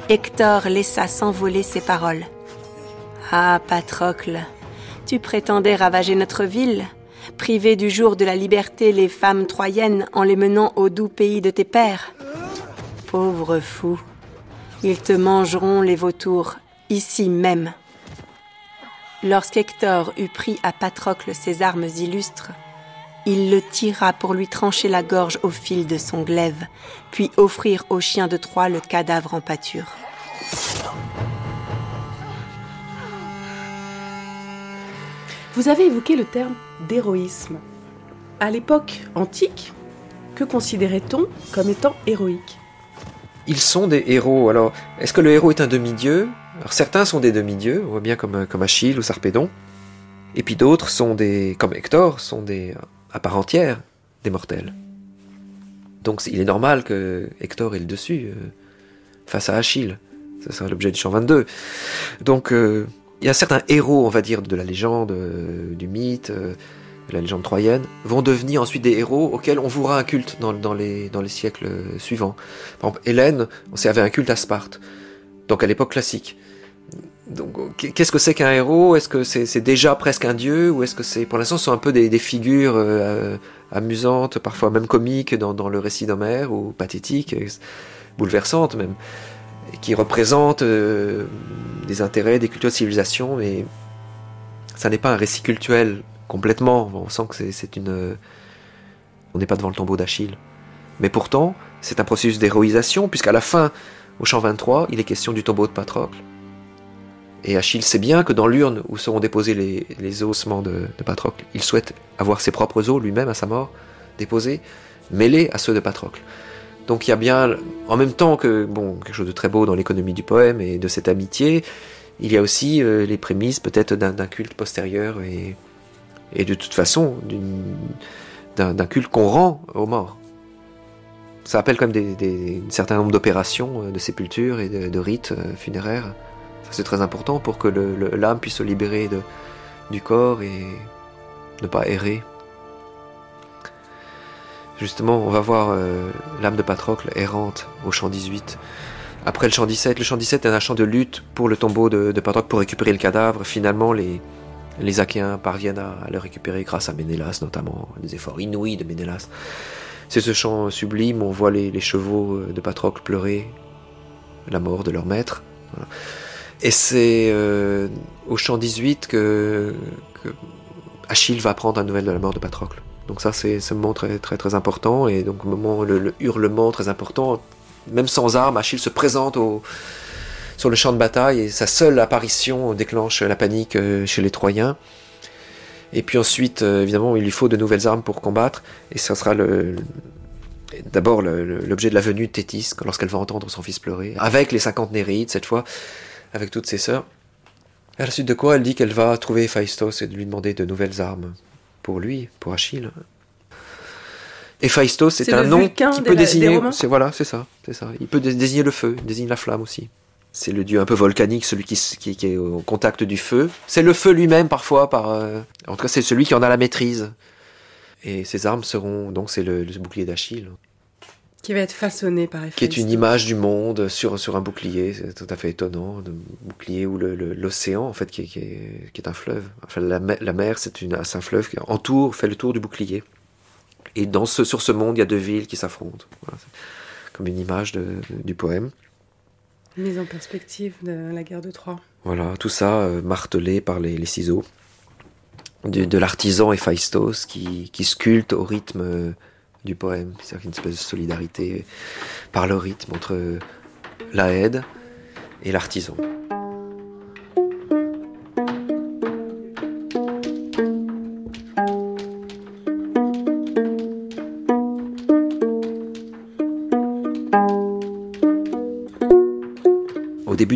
Hector laissa s'envoler ses paroles. Ah, Patrocle, tu prétendais ravager notre ville, priver du jour de la liberté les femmes troyennes en les menant au doux pays de tes pères. Pauvre fou, ils te mangeront les vautours, ici même. Lorsqu'Hector eut pris à Patrocle ses armes illustres, il le tira pour lui trancher la gorge au fil de son glaive, puis offrir aux chiens de Troie le cadavre en pâture. Vous avez évoqué le terme d'héroïsme. À l'époque antique, que considérait-on comme étant héroïque? Ils sont des héros. Alors, est-ce que le héros est un demi-dieu? Alors, certains sont des demi-dieux, on voit bien comme, Achille ou Sarpédon. Et puis d'autres sont des, comme Hector, sont des, à part entière, des mortels. Donc, il est normal que Hector ait le dessus euh, face à Achille. Ce sera l'objet du chant 22. Donc, euh, il y a certains héros, on va dire, de la légende, euh, du mythe, la légende troyenne, vont devenir ensuite des héros auxquels on vouera un culte dans, les, dans les siècles suivants. Par exemple, Hélène, on avait un culte à Sparte, donc à l'époque classique. Donc, qu'est-ce que c'est qu'un héros? Est-ce que c'est déjà presque un dieu? Ou est-ce que c'est, pour l'instant, ce sont un peu des, figures euh, amusantes, parfois même comiques dans, le récit d'Homère, ou pathétiques, bouleversantes même, qui représentent euh, des intérêts, des cultures de civilisation, mais ça n'est pas un récit cultuel complètement. On sent que c'est une. On n'est pas devant le tombeau d'Achille. Mais pourtant, c'est un processus d'héroïsation, puisqu'à la fin, au chant 23, il est question du tombeau de Patrocle. Et Achille sait bien que dans l'urne où seront déposés les, ossements de, Patrocle, il souhaite avoir ses propres os lui-même à sa mort déposés, mêlés à ceux de Patrocle. Donc il y a bien, en même temps que bon quelque chose de très beau dans l'économie du poème et de cette amitié, il y a aussi euh, les prémices peut-être d'un culte postérieur et, et de toute façon d'un culte qu'on rend aux morts. Ça appelle quand même un certain nombre d'opérations euh, de sépulture et de, rites euh, funéraires. C'est très important pour que l'âme puisse se libérer du corps et ne pas errer. Justement, on va voir euh, l'âme de Patrocle errante au chant 18. Après le chant 17, le chant 17 est un chant de lutte pour le tombeau de, de Patrocle pour récupérer le cadavre. Finalement, les, les Achéens parviennent à, le récupérer grâce à Ménélas notamment, des efforts inouïs de Ménélas. C'est ce chant sublime, on voit les, chevaux euh, de Patrocle pleurer la mort de leur maître. Et c'est euh, au chant 18 que, Achille va apprendre la nouvelle de la mort de Patrocle. Donc ça, c'est ce moment très, très, très important. Et donc, moment, le hurlement très important, même sans armes, Achille se présente au, sur le champ de bataille et sa seule apparition déclenche la panique euh, chez les Troyens. Et puis ensuite, euh, évidemment, il lui faut de nouvelles armes pour combattre et ça sera le, D'abord, l'objet de la venue de Thétis, lorsqu'elle va entendre son fils pleurer, avec les 50 Néréides, cette fois, avec toutes ses sœurs. À la suite de quoi, elle dit qu'elle va trouver Héphaïstos et lui demander de nouvelles armes pour lui, pour Achille. Héphaïstos, c'est un nom qui peut désigner. C'est voilà, c'est ça, c'est ça. Il peut désigner le feu, désigner la flamme aussi. C'est le dieu un peu volcanique, celui qui, qui, est au contact du feu. C'est le feu lui-même parfois, par. Euh, en tout cas, c'est celui qui en a la maîtrise. Et ses armes seront donc c'est le, bouclier d'Achille. Qui va être façonné par Héphaïstos. Qui est une image du monde sur, sur un bouclier, c'est tout à fait étonnant, un bouclier où l'océan en fait qui est, qui, est, un fleuve. Enfin, la, la mer c'est un fleuve qui entoure, fait le tour du bouclier. Et dans ce, sur ce monde, il y a deux villes qui s'affrontent. comme une image du poème. Mise en perspective de la guerre de Troie. Voilà, tout ça euh, martelé par les, ciseaux de, l'artisan Héphaïstos qui, qui sculpte au rythme euh, du poème. C'est-à-dire une espèce de solidarité par le rythme entre la aide et l'artisan.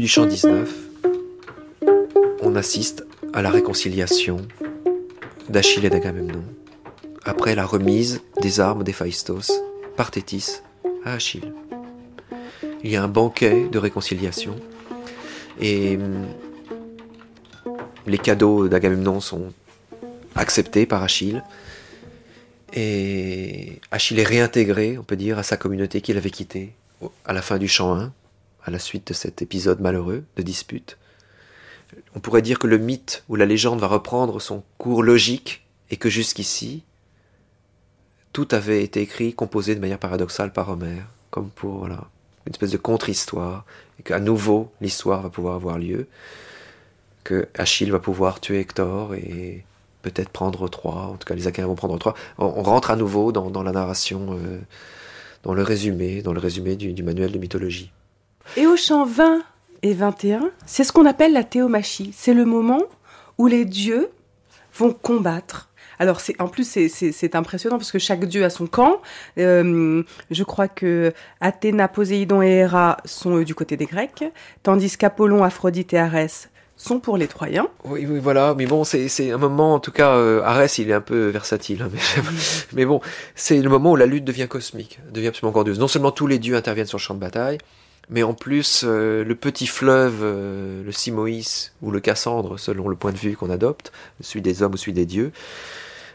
Du chant 19, on assiste à la réconciliation d'Achille et d'Agamemnon, après la remise des armes d'Héphaïstos par Thétis à Achille. Il y a un banquet de réconciliation et hum, les cadeaux d'Agamemnon sont acceptés par Achille et Achille est réintégré, on peut dire, à sa communauté qu'il avait quittée à la fin du chant 1 à la suite de cet épisode malheureux de dispute. On pourrait dire que le mythe ou la légende va reprendre son cours logique et que jusqu'ici, tout avait été écrit, composé de manière paradoxale par Homère, comme pour une espèce de contre-histoire, et qu'à nouveau l'histoire va pouvoir avoir lieu, que Achille va pouvoir tuer Hector et peut-être prendre Troie, en tout cas les Achéens vont prendre Troie. On, rentre à nouveau dans, la narration, euh, dans le résumé, dans le résumé du manuel de mythologie. Et au chant 20 et 21, c'est ce qu'on appelle la théomachie. C'est le moment où les dieux vont combattre. Alors c'est en plus c'est impressionnant parce que chaque dieu a son camp. Euh, je crois que Athéna, Poséidon et Héra sont du côté des Grecs, tandis qu'Apollon, Aphrodite et Arès sont pour les Troyens. Oui, oui, voilà. Mais bon, c'est un moment, en tout cas, euh, Arès, il est un peu versatile. Hein, mais, bon, c'est le moment où la lutte devient cosmique, devient absolument grandiose. Non seulement tous les dieux interviennent sur le champ de bataille, mais en plus, euh, le petit fleuve, euh, le Simoïs ou le Cassandre, selon le point de vue qu'on adopte, celui des hommes ou celui des dieux,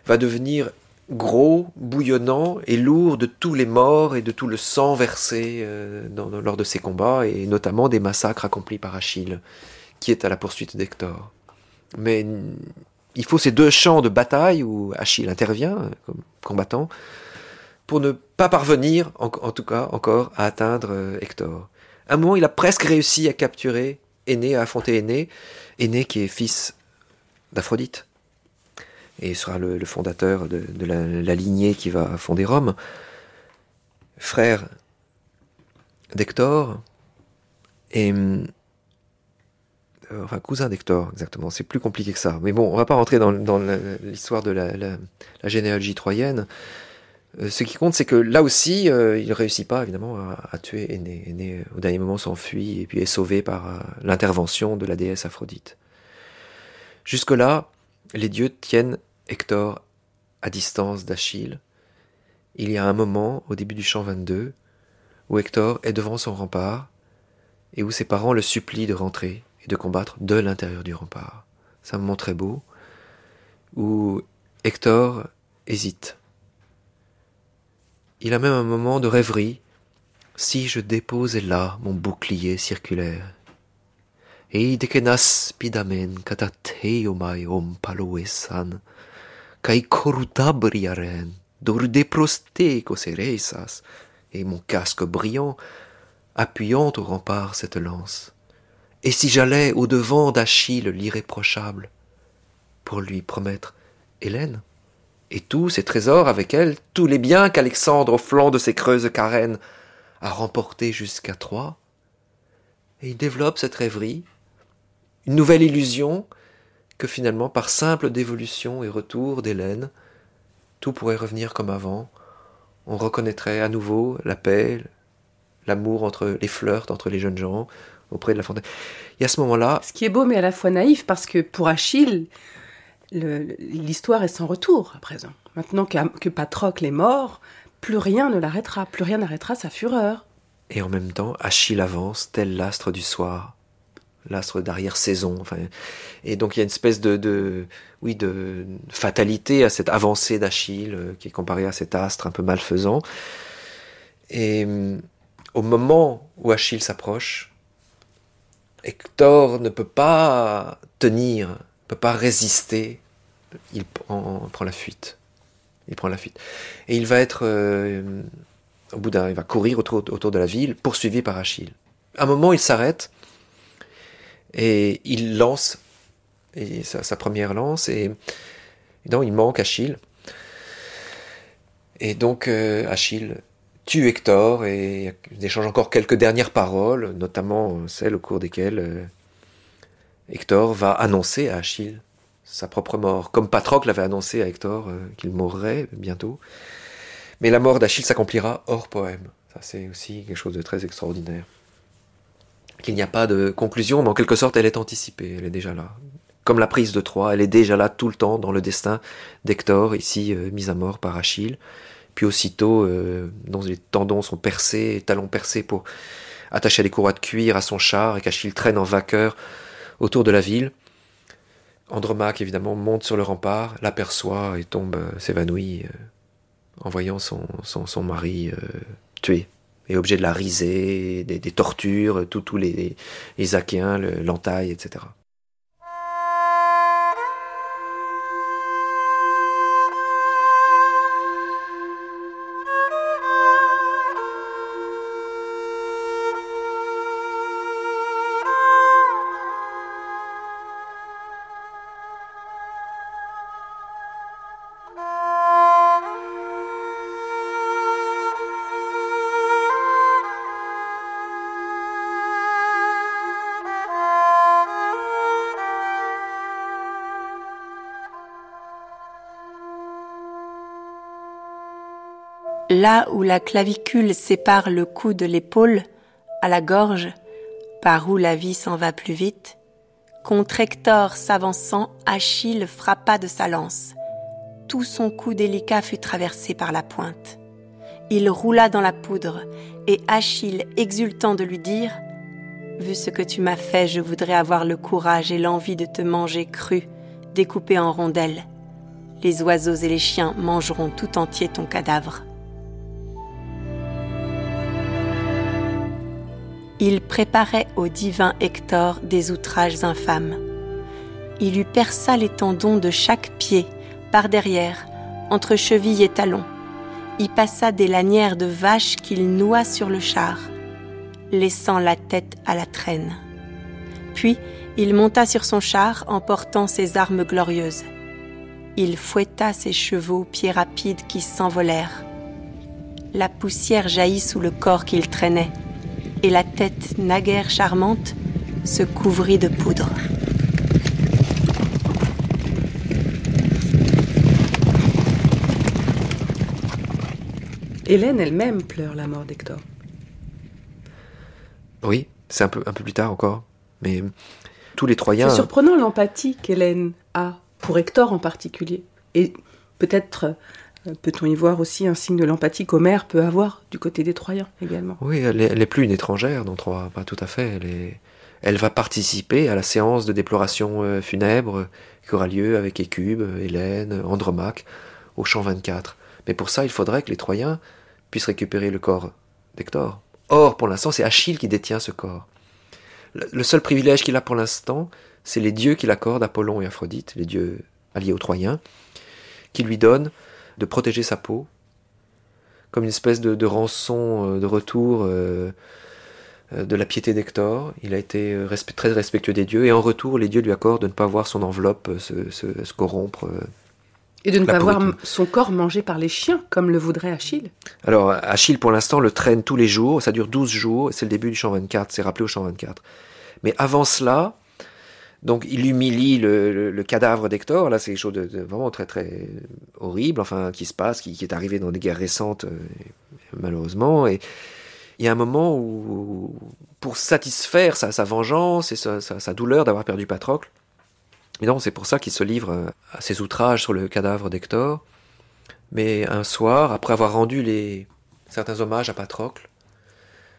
va devenir gros, bouillonnant et lourd de tous les morts et de tout le sang versé euh, lors de ces combats, et notamment des massacres accomplis par Achille, qui est à la poursuite d'Hector. Mais il faut ces deux champs de bataille où Achille intervient comme combattant pour ne pas parvenir, en, en tout cas encore, à atteindre Hector. À un moment, il a presque réussi à capturer Aîné, à affronter Aîné. Aîné qui est fils d'Aphrodite. Et sera le, fondateur de, la, lignée qui va fonder Rome. Frère d'Hector. Et. Euh, enfin, cousin d'Hector, exactement. C'est plus compliqué que ça. Mais bon, on va pas rentrer dans, l'histoire de la, généalogie troyenne. Euh, ce qui compte, c'est que là aussi, il euh, il réussit pas évidemment à, tuer Aîné. Aîné, au dernier moment, s'enfuit et puis est sauvé par euh, l'intervention de la déesse Aphrodite. Jusque-là, les dieux tiennent Hector à distance d'Achille. Il y a un moment, au début du chant 22, où Hector est devant son rempart et où ses parents le supplient de rentrer et de combattre de l'intérieur du rempart. C'est un moment très beau où Hector hésite il a même un moment de rêverie. Si je déposais là mon bouclier circulaire. Eidekenas pidamen katateomai om paloesan, kai corutabriaren, dor ceresas, et mon casque brillant, appuyant au rempart cette lance. Et si j'allais au devant d'Achille l'irréprochable, pour lui promettre Hélène et tous ses trésors avec elle, tous les biens qu'Alexandre au flanc de ses creuses carènes a remportés jusqu'à Troie. Et il développe cette rêverie, une nouvelle illusion que finalement, par simple dévolution et retour d'Hélène, tout pourrait revenir comme avant, on reconnaîtrait à nouveau la paix, l'amour entre les flirts entre les jeunes gens auprès de la fontaine. Et à ce moment-là, Ce qui est beau, mais à la fois naïf, parce que pour Achille, le- l'histoire est sans retour à présent. Maintenant que Patrocle est mort, plus rien ne l'arrêtera, plus rien n'arrêtera sa fureur. et en même temps, Achille avance tel l'astre du soir, l'astre d'arrière-saison. Enfin, et donc il y a une espèce de, oui, de fatalité à cette avancée d'Achille euh, qui est comparée à cet astre un peu malfaisant. Et hum, au moment où Achille s'approche, Hector ne peut pas tenir, peut pas résister. Il prend, la fuite. Il prend la fuite. Et il va être, euh, au bout d'un, il va courir autour, de la ville, poursuivi par Achille. À un moment, il s'arrête et il lance sa, première lance et, donc il manque Achille. Et donc euh, Achille tue Hector et échange encore quelques dernières paroles, notamment celles au cours desquelles euh, Hector va annoncer à Achille sa propre mort, comme Patrocle avait annoncé à Hector euh, qu'il mourrait bientôt. Mais la mort d'Achille s'accomplira hors poème. Ça, c'est aussi quelque chose de très extraordinaire. Qu'il n'y a pas de conclusion, mais en quelque sorte, elle est anticipée, elle est déjà là. Comme la prise de Troie, elle est déjà là tout le temps dans le destin d'Hector, ici euh, mis à mort par Achille. Puis aussitôt, euh, dont les tendons sont percés, les talons percés pour attacher les courroies de cuir à son char, et qu'Achille traîne en vainqueur autour de la ville. Andromaque, évidemment, monte sur le rempart, l'aperçoit et tombe, euh, s'évanouit euh, en voyant son, mari euh, tué. Et objet de la risée, des, tortures, tous les, les Achéens le- l'entaillent, etc. Là où la clavicule sépare le cou de l'épaule, à la gorge, par où la vie s'en va plus vite, contre Hector s'avançant, Achille frappa de sa lance. Tout son cou délicat fut traversé par la pointe. Il roula dans la poudre, et Achille, exultant de lui dire Vu ce que tu m'as fait, je voudrais avoir le courage et l'envie de te manger cru, découpé en rondelles. Les oiseaux et les chiens mangeront tout entier ton cadavre. Il préparait au divin Hector des outrages infâmes. Il lui perça les tendons de chaque pied, par derrière, entre cheville et talon. Y passa des lanières de vache qu'il noua sur le char, laissant la tête à la traîne. Puis il monta sur son char en portant ses armes glorieuses. Il fouetta ses chevaux pieds rapides qui s'envolèrent. La poussière jaillit sous le corps qu'il traînait et la tête naguère charmante se couvrit de poudre. Hélène elle-même pleure la mort d'Hector. Oui, c'est un peu, un peu plus tard encore. Mais tous les Troyens. C'est surprenant l'empathie qu'Hélène a pour Hector en particulier. Et peut-être peut-on y voir aussi un signe de l'empathie qu'Homère peut avoir du côté des Troyens également? Oui, elle est, elle est plus une étrangère dans Troie, pas tout à fait. Elle, va participer à la séance de déploration euh, funèbre qui aura lieu avec Écube, Hélène, Andromaque, au champ 24. Mais pour ça, il faudrait que les Troyens puissent récupérer le corps d'Hector. Or, pour l'instant, c'est Achille qui détient ce corps. Le, le seul privilège qu'il a pour l'instant, c'est les dieux qu'il accorde, Apollon et Aphrodite, les dieux alliés aux Troyens, qui lui donnent de protéger sa peau, comme une espèce de, de rançon euh, de retour euh, euh, de la piété d'Hector. Il a été très respectueux des dieux, et en retour, les dieux lui accordent de ne pas voir son enveloppe se, se- se corrompre. Et de ne pas voir son corps mangé par les chiens, comme le voudrait Achille. Alors, Achille, pour l'instant, le traîne tous les jours, ça dure 12 jours, c'est le début du champ 24, c'est rappelé au champ 24. Mais avant cela, Donc il humilie le, cadavre d'Hector. Là, c'est quelque chose de, vraiment très très horrible, enfin qui se passe, qui, est arrivé dans des guerres récentes, euh, malheureusement. Et il y a un moment où, pour satisfaire sa, vengeance et sa, douleur d'avoir perdu Patrocle, et donc c'est pour ça qu'il se livre à ses outrages sur le cadavre d'Hector. Mais un soir, après avoir rendu les certains hommages à Patrocle,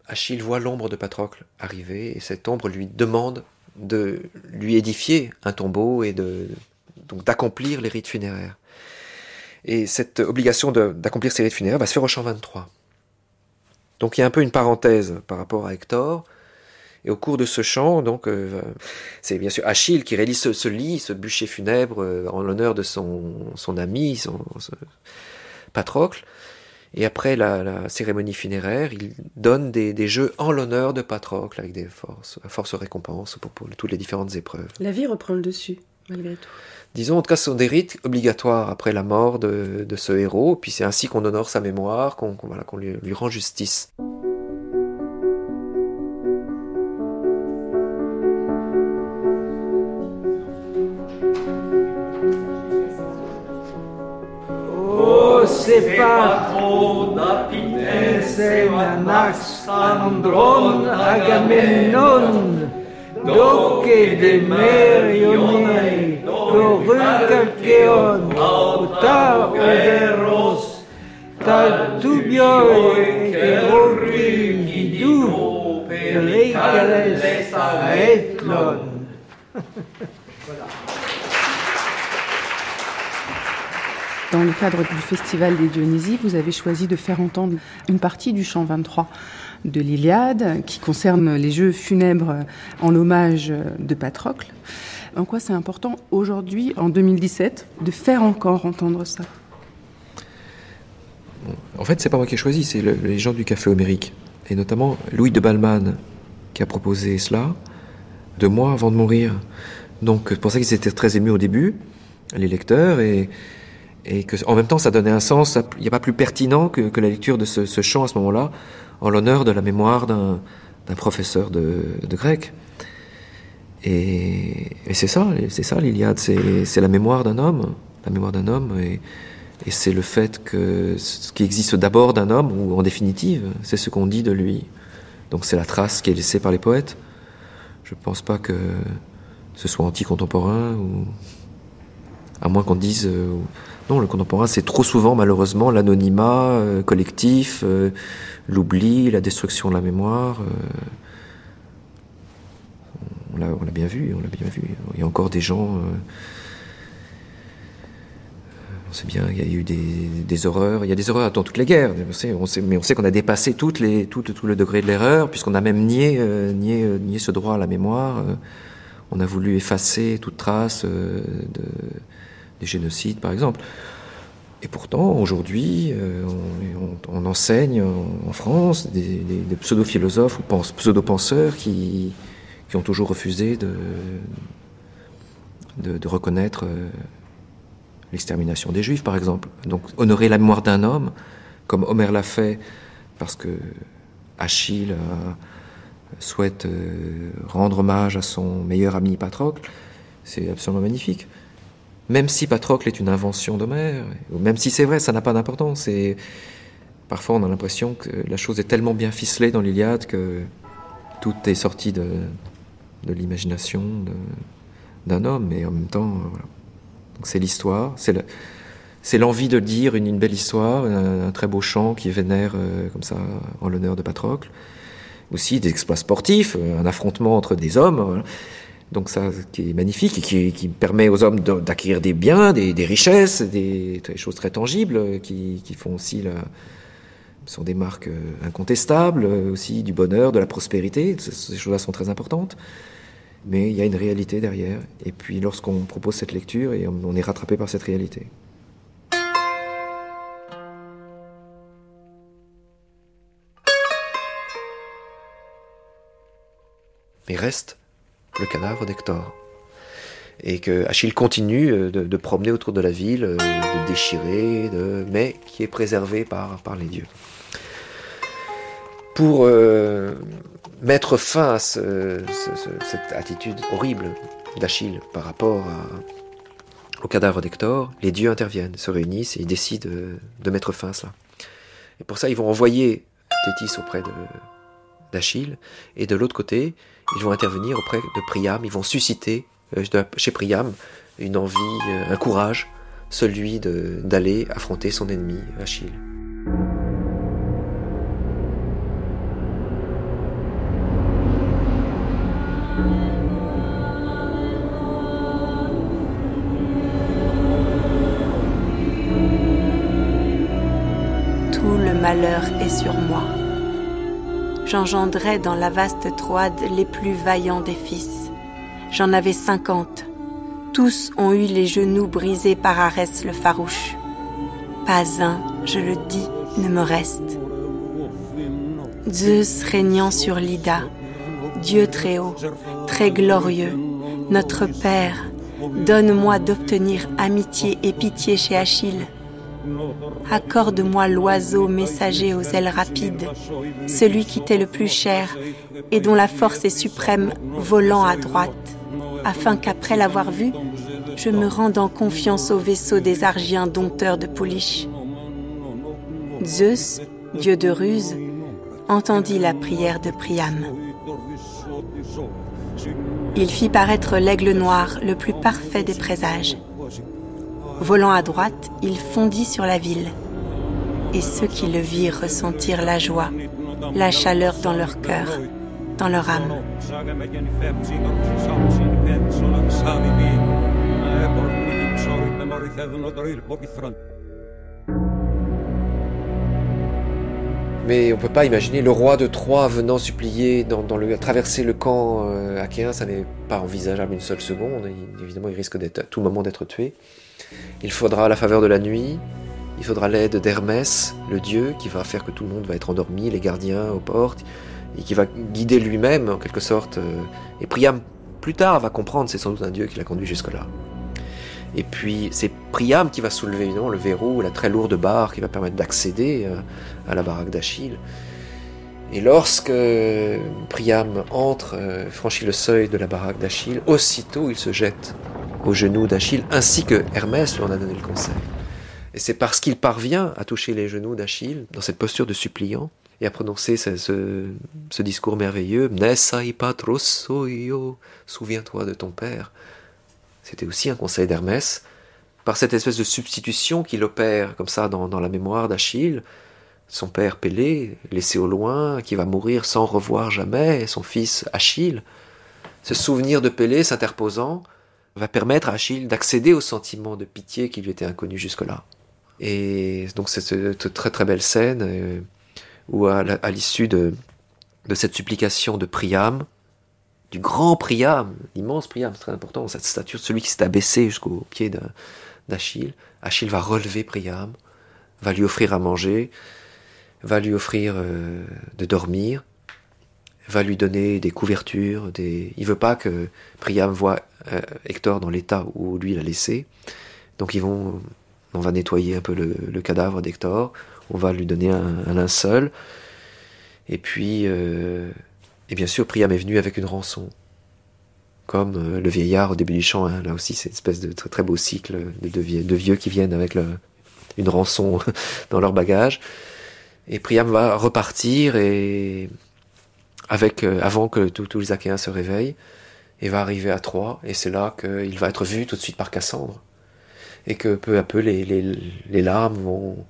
Achille voit l'ombre de Patrocle arriver et cette ombre lui demande de lui édifier un tombeau et de donc d'accomplir les rites funéraires. Et cette obligation d'accomplir ces rites funéraires va se faire au champ 23. Donc il y a un peu une parenthèse par rapport à Hector. Et au cours de ce chant, donc, euh, c'est bien sûr Achille qui réalise ce, lit, ce bûcher funèbre euh, en l'honneur de son, son ami, son, Patrocle. Et après la, cérémonie funéraire, il donne des, jeux en l'honneur de Patrocle avec des forces, récompenses pour, toutes les différentes épreuves. La vie reprend le dessus, malgré tout. Disons, en tout cas, ce sont des rites obligatoires après la mort de, ce héros, puis c'est ainsi qu'on honore sa mémoire, qu'on voilà, qu'on lui, lui rend justice. se patrona pitesena nax andron agamenon doce de merionei provincakeon auta eros tal dubioi che orri idu per leicales etlon. Ha ha ha. Dans le cadre du Festival des Dionysies, vous avez choisi de faire entendre une partie du chant 23 de l'Iliade qui concerne les jeux funèbres en hommage de Patrocle. En quoi c'est important aujourd'hui, en 2017, de faire encore entendre ça? En fait, c'est pas moi qui ai choisi, c'est les gens du Café Homérique. Et notamment Louis de Balman qui a proposé cela deux mois avant de mourir. Donc, c'est pour ça qu'ils étaient très émus au début, les lecteurs, et, et que en même temps ça donnait un sens. Il n'y a pas plus pertinent que, que la lecture de ce, chant à ce moment-là, en l'honneur de la mémoire d'un professeur de, de, grec. Et, et c'est ça, c'est ça l'Iliade, c'est la mémoire d'un homme, la mémoire d'un homme, et, et c'est le fait que ce qui existe d'abord d'un homme, ou en définitive, c'est ce qu'on dit de lui. Donc c'est la trace qui est laissée par les poètes. Je ne pense pas que ce soit anti-contemporain, ou à moins qu'on dise. Euh, non, le contemporain, c'est trop souvent, malheureusement, l'anonymat euh, collectif, euh, l'oubli, la destruction de la mémoire. Euh, on l'a bien vu, on l'a bien vu. Il y a encore des gens. on sait bien, il y a eu des, horreurs. Il y a des horreurs dans toutes les guerres. Mais on sait qu'on a dépassé tout, le degré de l'erreur, puisqu'on a même nié, nié, nié, ce droit à la mémoire. on a voulu effacer toute trace de des génocides par exemple. Et pourtant, aujourd'hui, euh, on, enseigne en, France des, pseudo-philosophes ou pseudo-penseurs qui, qui, ont toujours refusé de, de, reconnaître euh, l'extermination des Juifs, par exemple. Donc, honorer la mémoire d'un homme, comme Homer l'a fait, parce que Achille souhaite euh, rendre hommage à son meilleur ami Patrocle, c'est absolument magnifique même si Patrocle est une invention d'Homère, même si c'est vrai, ça n'a pas d'importance. Et parfois, on a l'impression que la chose est tellement bien ficelée dans l'Iliade que tout est sorti de, de l'imagination d'un homme, mais en même temps, c'est l'histoire, c'est l'envie de dire une, belle histoire, un, très beau chant qui vénère euh, comme ça en l'honneur de Patrocle. Aussi des exploits sportifs, un affrontement entre des hommes. Donc ça, qui est magnifique et qui, permet aux hommes d'acquérir des biens, des, richesses, des, choses très tangibles euh, qui, font aussi la, sont des marques euh, incontestables euh, aussi du bonheur, de la prospérité. Ces choses-là sont très importantes. Mais il y a une réalité derrière. Et puis lorsqu'on propose cette lecture, on est rattrapé par cette réalité. Mais reste le cadavre d'Hector. Et que Achille continue euh, de, promener autour de la ville, euh, de déchirer, de, mais qui est préservé par, par les dieux. Pour euh, mettre fin à cette attitude horrible d'Achille par rapport au cadavre d'Hector, les dieux interviennent, se réunissent et ils décident de, mettre fin à cela. Et pour ça, ils vont envoyer Thétis auprès d'Achille, et de l'autre côté, ils vont intervenir auprès de Priam, ils vont susciter euh, chez Priam une envie, euh, un courage, celui d'aller affronter son ennemi, Achille. Tout le malheur est sur moi. J'engendrai dans la vaste Troade les plus vaillants des fils. J'en avais cinquante. Tous ont eu les genoux brisés par Arès le farouche. Pas un, je le dis, ne me reste. Zeus régnant sur l'Ida, Dieu très haut, très glorieux, notre Père, donne-moi d'obtenir amitié et pitié chez Achille. Accorde-moi l'oiseau messager aux ailes rapides, celui qui t'est le plus cher et dont la force est suprême, volant à droite, afin qu'après l'avoir vu, je me rende en confiance au vaisseau des Argiens dompteurs de pouliches. Zeus, dieu de ruse, entendit la prière de Priam. Il fit paraître l'aigle noir, le plus parfait des présages. Volant à droite, il fondit sur la ville. Et ceux qui le virent ressentirent la joie, la chaleur dans leur cœur, dans leur âme. Mais on ne peut pas imaginer le roi de Troie venant supplier dans, le, traverser le camp euh, ça n'est pas envisageable une seule seconde. évidemment, il risque à tout moment d'être tué. Il faudra la faveur de la nuit, il faudra l'aide d'Hermès, le dieu, qui va faire que tout le monde va être endormi, les gardiens aux portes, et qui va guider lui-même en quelque sorte. Euh, et Priam, plus tard, va comprendre, c'est sans doute un dieu qui l'a conduit jusque-là. Et puis c'est Priam qui va soulever évidemment le verrou, la très lourde barre qui va permettre d'accéder euh, à la baraque d'Achille. Et lorsque Priam entre, euh, franchit le seuil de la baraque d'Achille, aussitôt il se jette aux genoux d'Achille, ainsi que Hermès lui en a donné le conseil. Et c'est parce qu'il parvient à toucher les genoux d'Achille, dans cette posture de suppliant, et à prononcer ce, discours merveilleux, Nesai patros souviens-toi de ton père, c'était aussi un conseil d'Hermès, par cette espèce de substitution qu'il opère comme ça dans, la mémoire d'Achille, son père Pélée, laissé au loin, qui va mourir sans revoir jamais son fils Achille, ce souvenir de Pélée s'interposant va permettre à Achille d'accéder au sentiment de pitié qui lui était inconnu jusque-là. Et donc c'est cette très très belle scène euh, où à l'issue de, cette supplication de Priam, du grand Priam, l'immense Priam, c'est très important, cette stature, celui qui s'est abaissé jusqu'au pied d'Achille. Achille va relever Priam, va lui offrir à manger, va lui offrir euh, de dormir, va lui donner des couvertures, des... il veut pas que Priam voit euh, Hector dans l'état où lui l'a laissé. Donc ils vont, on va nettoyer un peu le, cadavre d'Hector, on va lui donner un, linceul, et puis euh, et bien sûr, Priam est venu avec une rançon. Comme le vieillard au début du chant, hein. là aussi c'est une espèce de très beau cycle de, vieux, qui viennent avec une rançon *laughs* dans leur bagage. Et Priam va repartir et avec euh, avant que tous les Achéens se réveillent et va arriver à Troie et c'est là qu'il va être vu tout de suite par Cassandre. Et que peu à peu les, larmes vont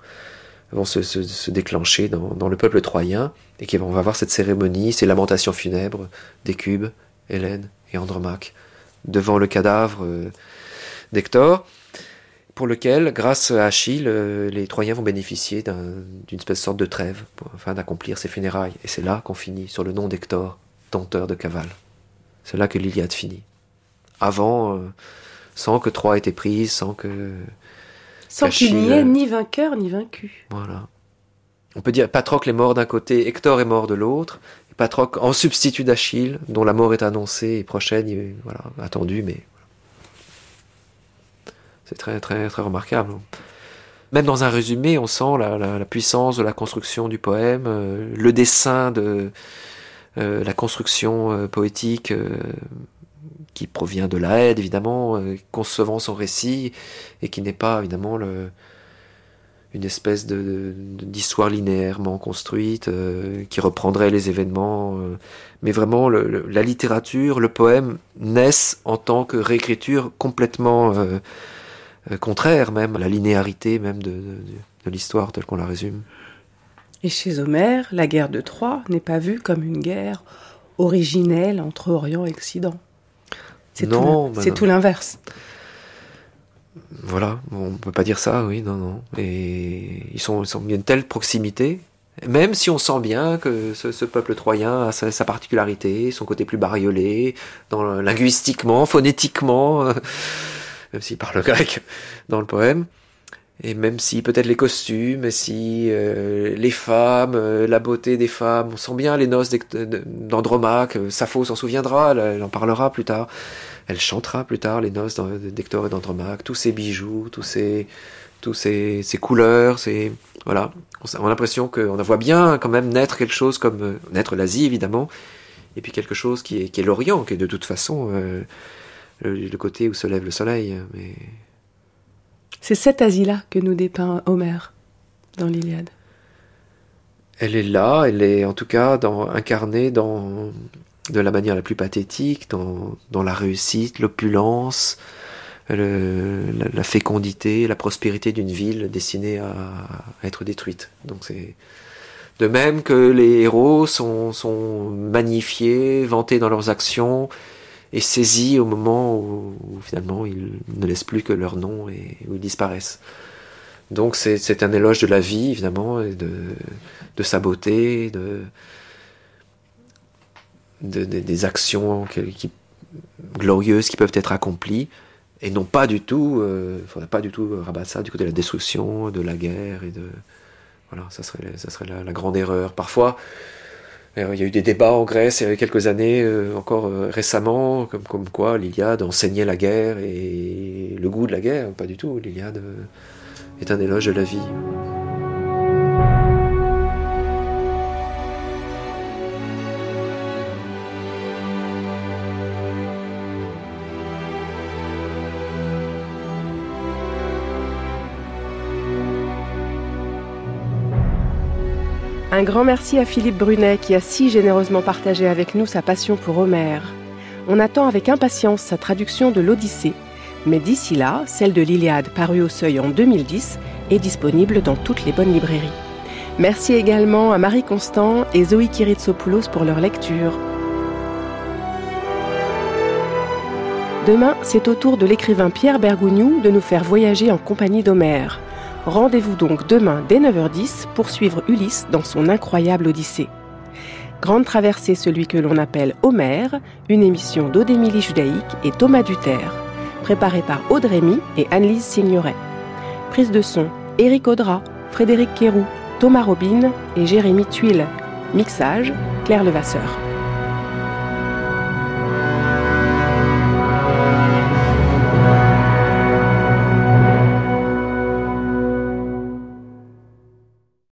vont se, se, déclencher dans, le peuple troyen et qu'on va voir cette cérémonie, ces lamentations funèbres d'Écube, Hélène et Andromaque devant le cadavre euh, d'Hector, pour lequel, grâce à Achille, euh, les Troyens vont bénéficier d'une espèce de sorte de trêve afin d'accomplir ces funérailles. Et c'est là qu'on finit sur le nom d'Hector, tenteur de cavale. C'est là que l'Iliade finit. Avant, euh, sans que Troie ait été prise, sans que sans qu'il n'y ait ni vainqueur ni vaincu. Voilà. On peut dire Patrocle est mort d'un côté, Hector est mort de l'autre. Patrocle en substitut d'Achille, dont la mort est annoncée et prochaine, voilà, attendue, mais c'est très très très remarquable. Même dans un résumé, on sent la, puissance de la construction du poème, euh, le dessin de euh, la construction euh, poétique qui provient de la haine, évidemment, concevant son récit, et qui n'est pas, évidemment, une espèce d'histoire linéairement construite, qui reprendrait les événements. Mais vraiment, la littérature, le poème naissent en tant que réécriture complètement contraire, même, à la linéarité même de, de l'histoire telle qu'on la résume. Et chez Homère, la guerre de Troie n'est pas vue comme une guerre originelle entre Orient et Occident. C'est tout, c'est tout l'inverse. Voilà, on peut pas dire ça, oui, non, non. Et ils sont, ils sont une telle proximité, même si on sent bien que ce, peuple troyen a sa, particularité, son côté plus bariolé, dans, linguistiquement, phonétiquement, même s'il parle *laughs* grec dans le poème. Et même si peut-être les costumes, si euh, les femmes, euh, la beauté des femmes, on sent bien les noces d'Andromaque, euh, Sappho s'en souviendra, elle, en parlera plus tard, elle chantera plus tard les noces d'Hector et d'Andromaque, tous ces bijoux, tous ces, tous ces, ces couleurs, ces, voilà, on, a l'impression qu'on voit bien quand même naître quelque chose comme, naître l'Asie évidemment, et puis quelque chose qui est, qui est l'Orient, qui est de toute façon le, le, côté où se lève le soleil, mais c'est cette Asie-là que nous dépeint Homère dans l'Iliade. Elle est là, elle est en tout cas dans, incarnée dans, de la manière la plus pathétique, dans, dans la réussite, l'opulence, la, fécondité, la prospérité d'une ville destinée à, être détruite. Donc c'est de même que les héros sont, sont magnifiés, vantés dans leurs actions, est saisi au moment où, finalement ils ne laissent plus que leur nom et où ils disparaissent. Donc c'est un éloge de la vie, évidemment, et de, de sa beauté, de, de, des actions qui, glorieuses qui peuvent être accomplies, et non pas du tout, il euh, faudrait pas du tout rabattre ça du côté de la destruction, de la guerre, et de... Voilà, ça serait, ça serait la grande erreur. Parfois, il y a eu des débats en Grèce il y a quelques années, euh, encore euh, récemment, comme, comme quoi l'Iliade enseignait la guerre et le goût de la guerre. Pas du tout. L'Iliade est un éloge de la vie. Un grand merci à Philippe Brunet qui a si généreusement partagé avec nous sa passion pour Homère. On attend avec impatience sa traduction de l'Odyssée, mais d'ici là, celle de l'Iliade parue au seuil en 2010 est disponible dans toutes les bonnes librairies. Merci également à Marie Constant et Zoé Kiritsopoulos pour leur lecture. Demain, c'est au tour de l'écrivain Pierre Bergogneau de nous faire voyager en compagnie d'Homère. Rendez-vous donc demain dès 9h10 pour suivre Ulysse dans son incroyable Odyssée. Grande traversée, celui que l'on appelle Homère, une émission d'Odémilie Judaïque et Thomas Duterre, préparée par Audrey et Annelise Signoret. Prise de son, Éric Audra, Frédéric Quéroux, Thomas Robin et Jérémy Tuile. Mixage, Claire Levasseur.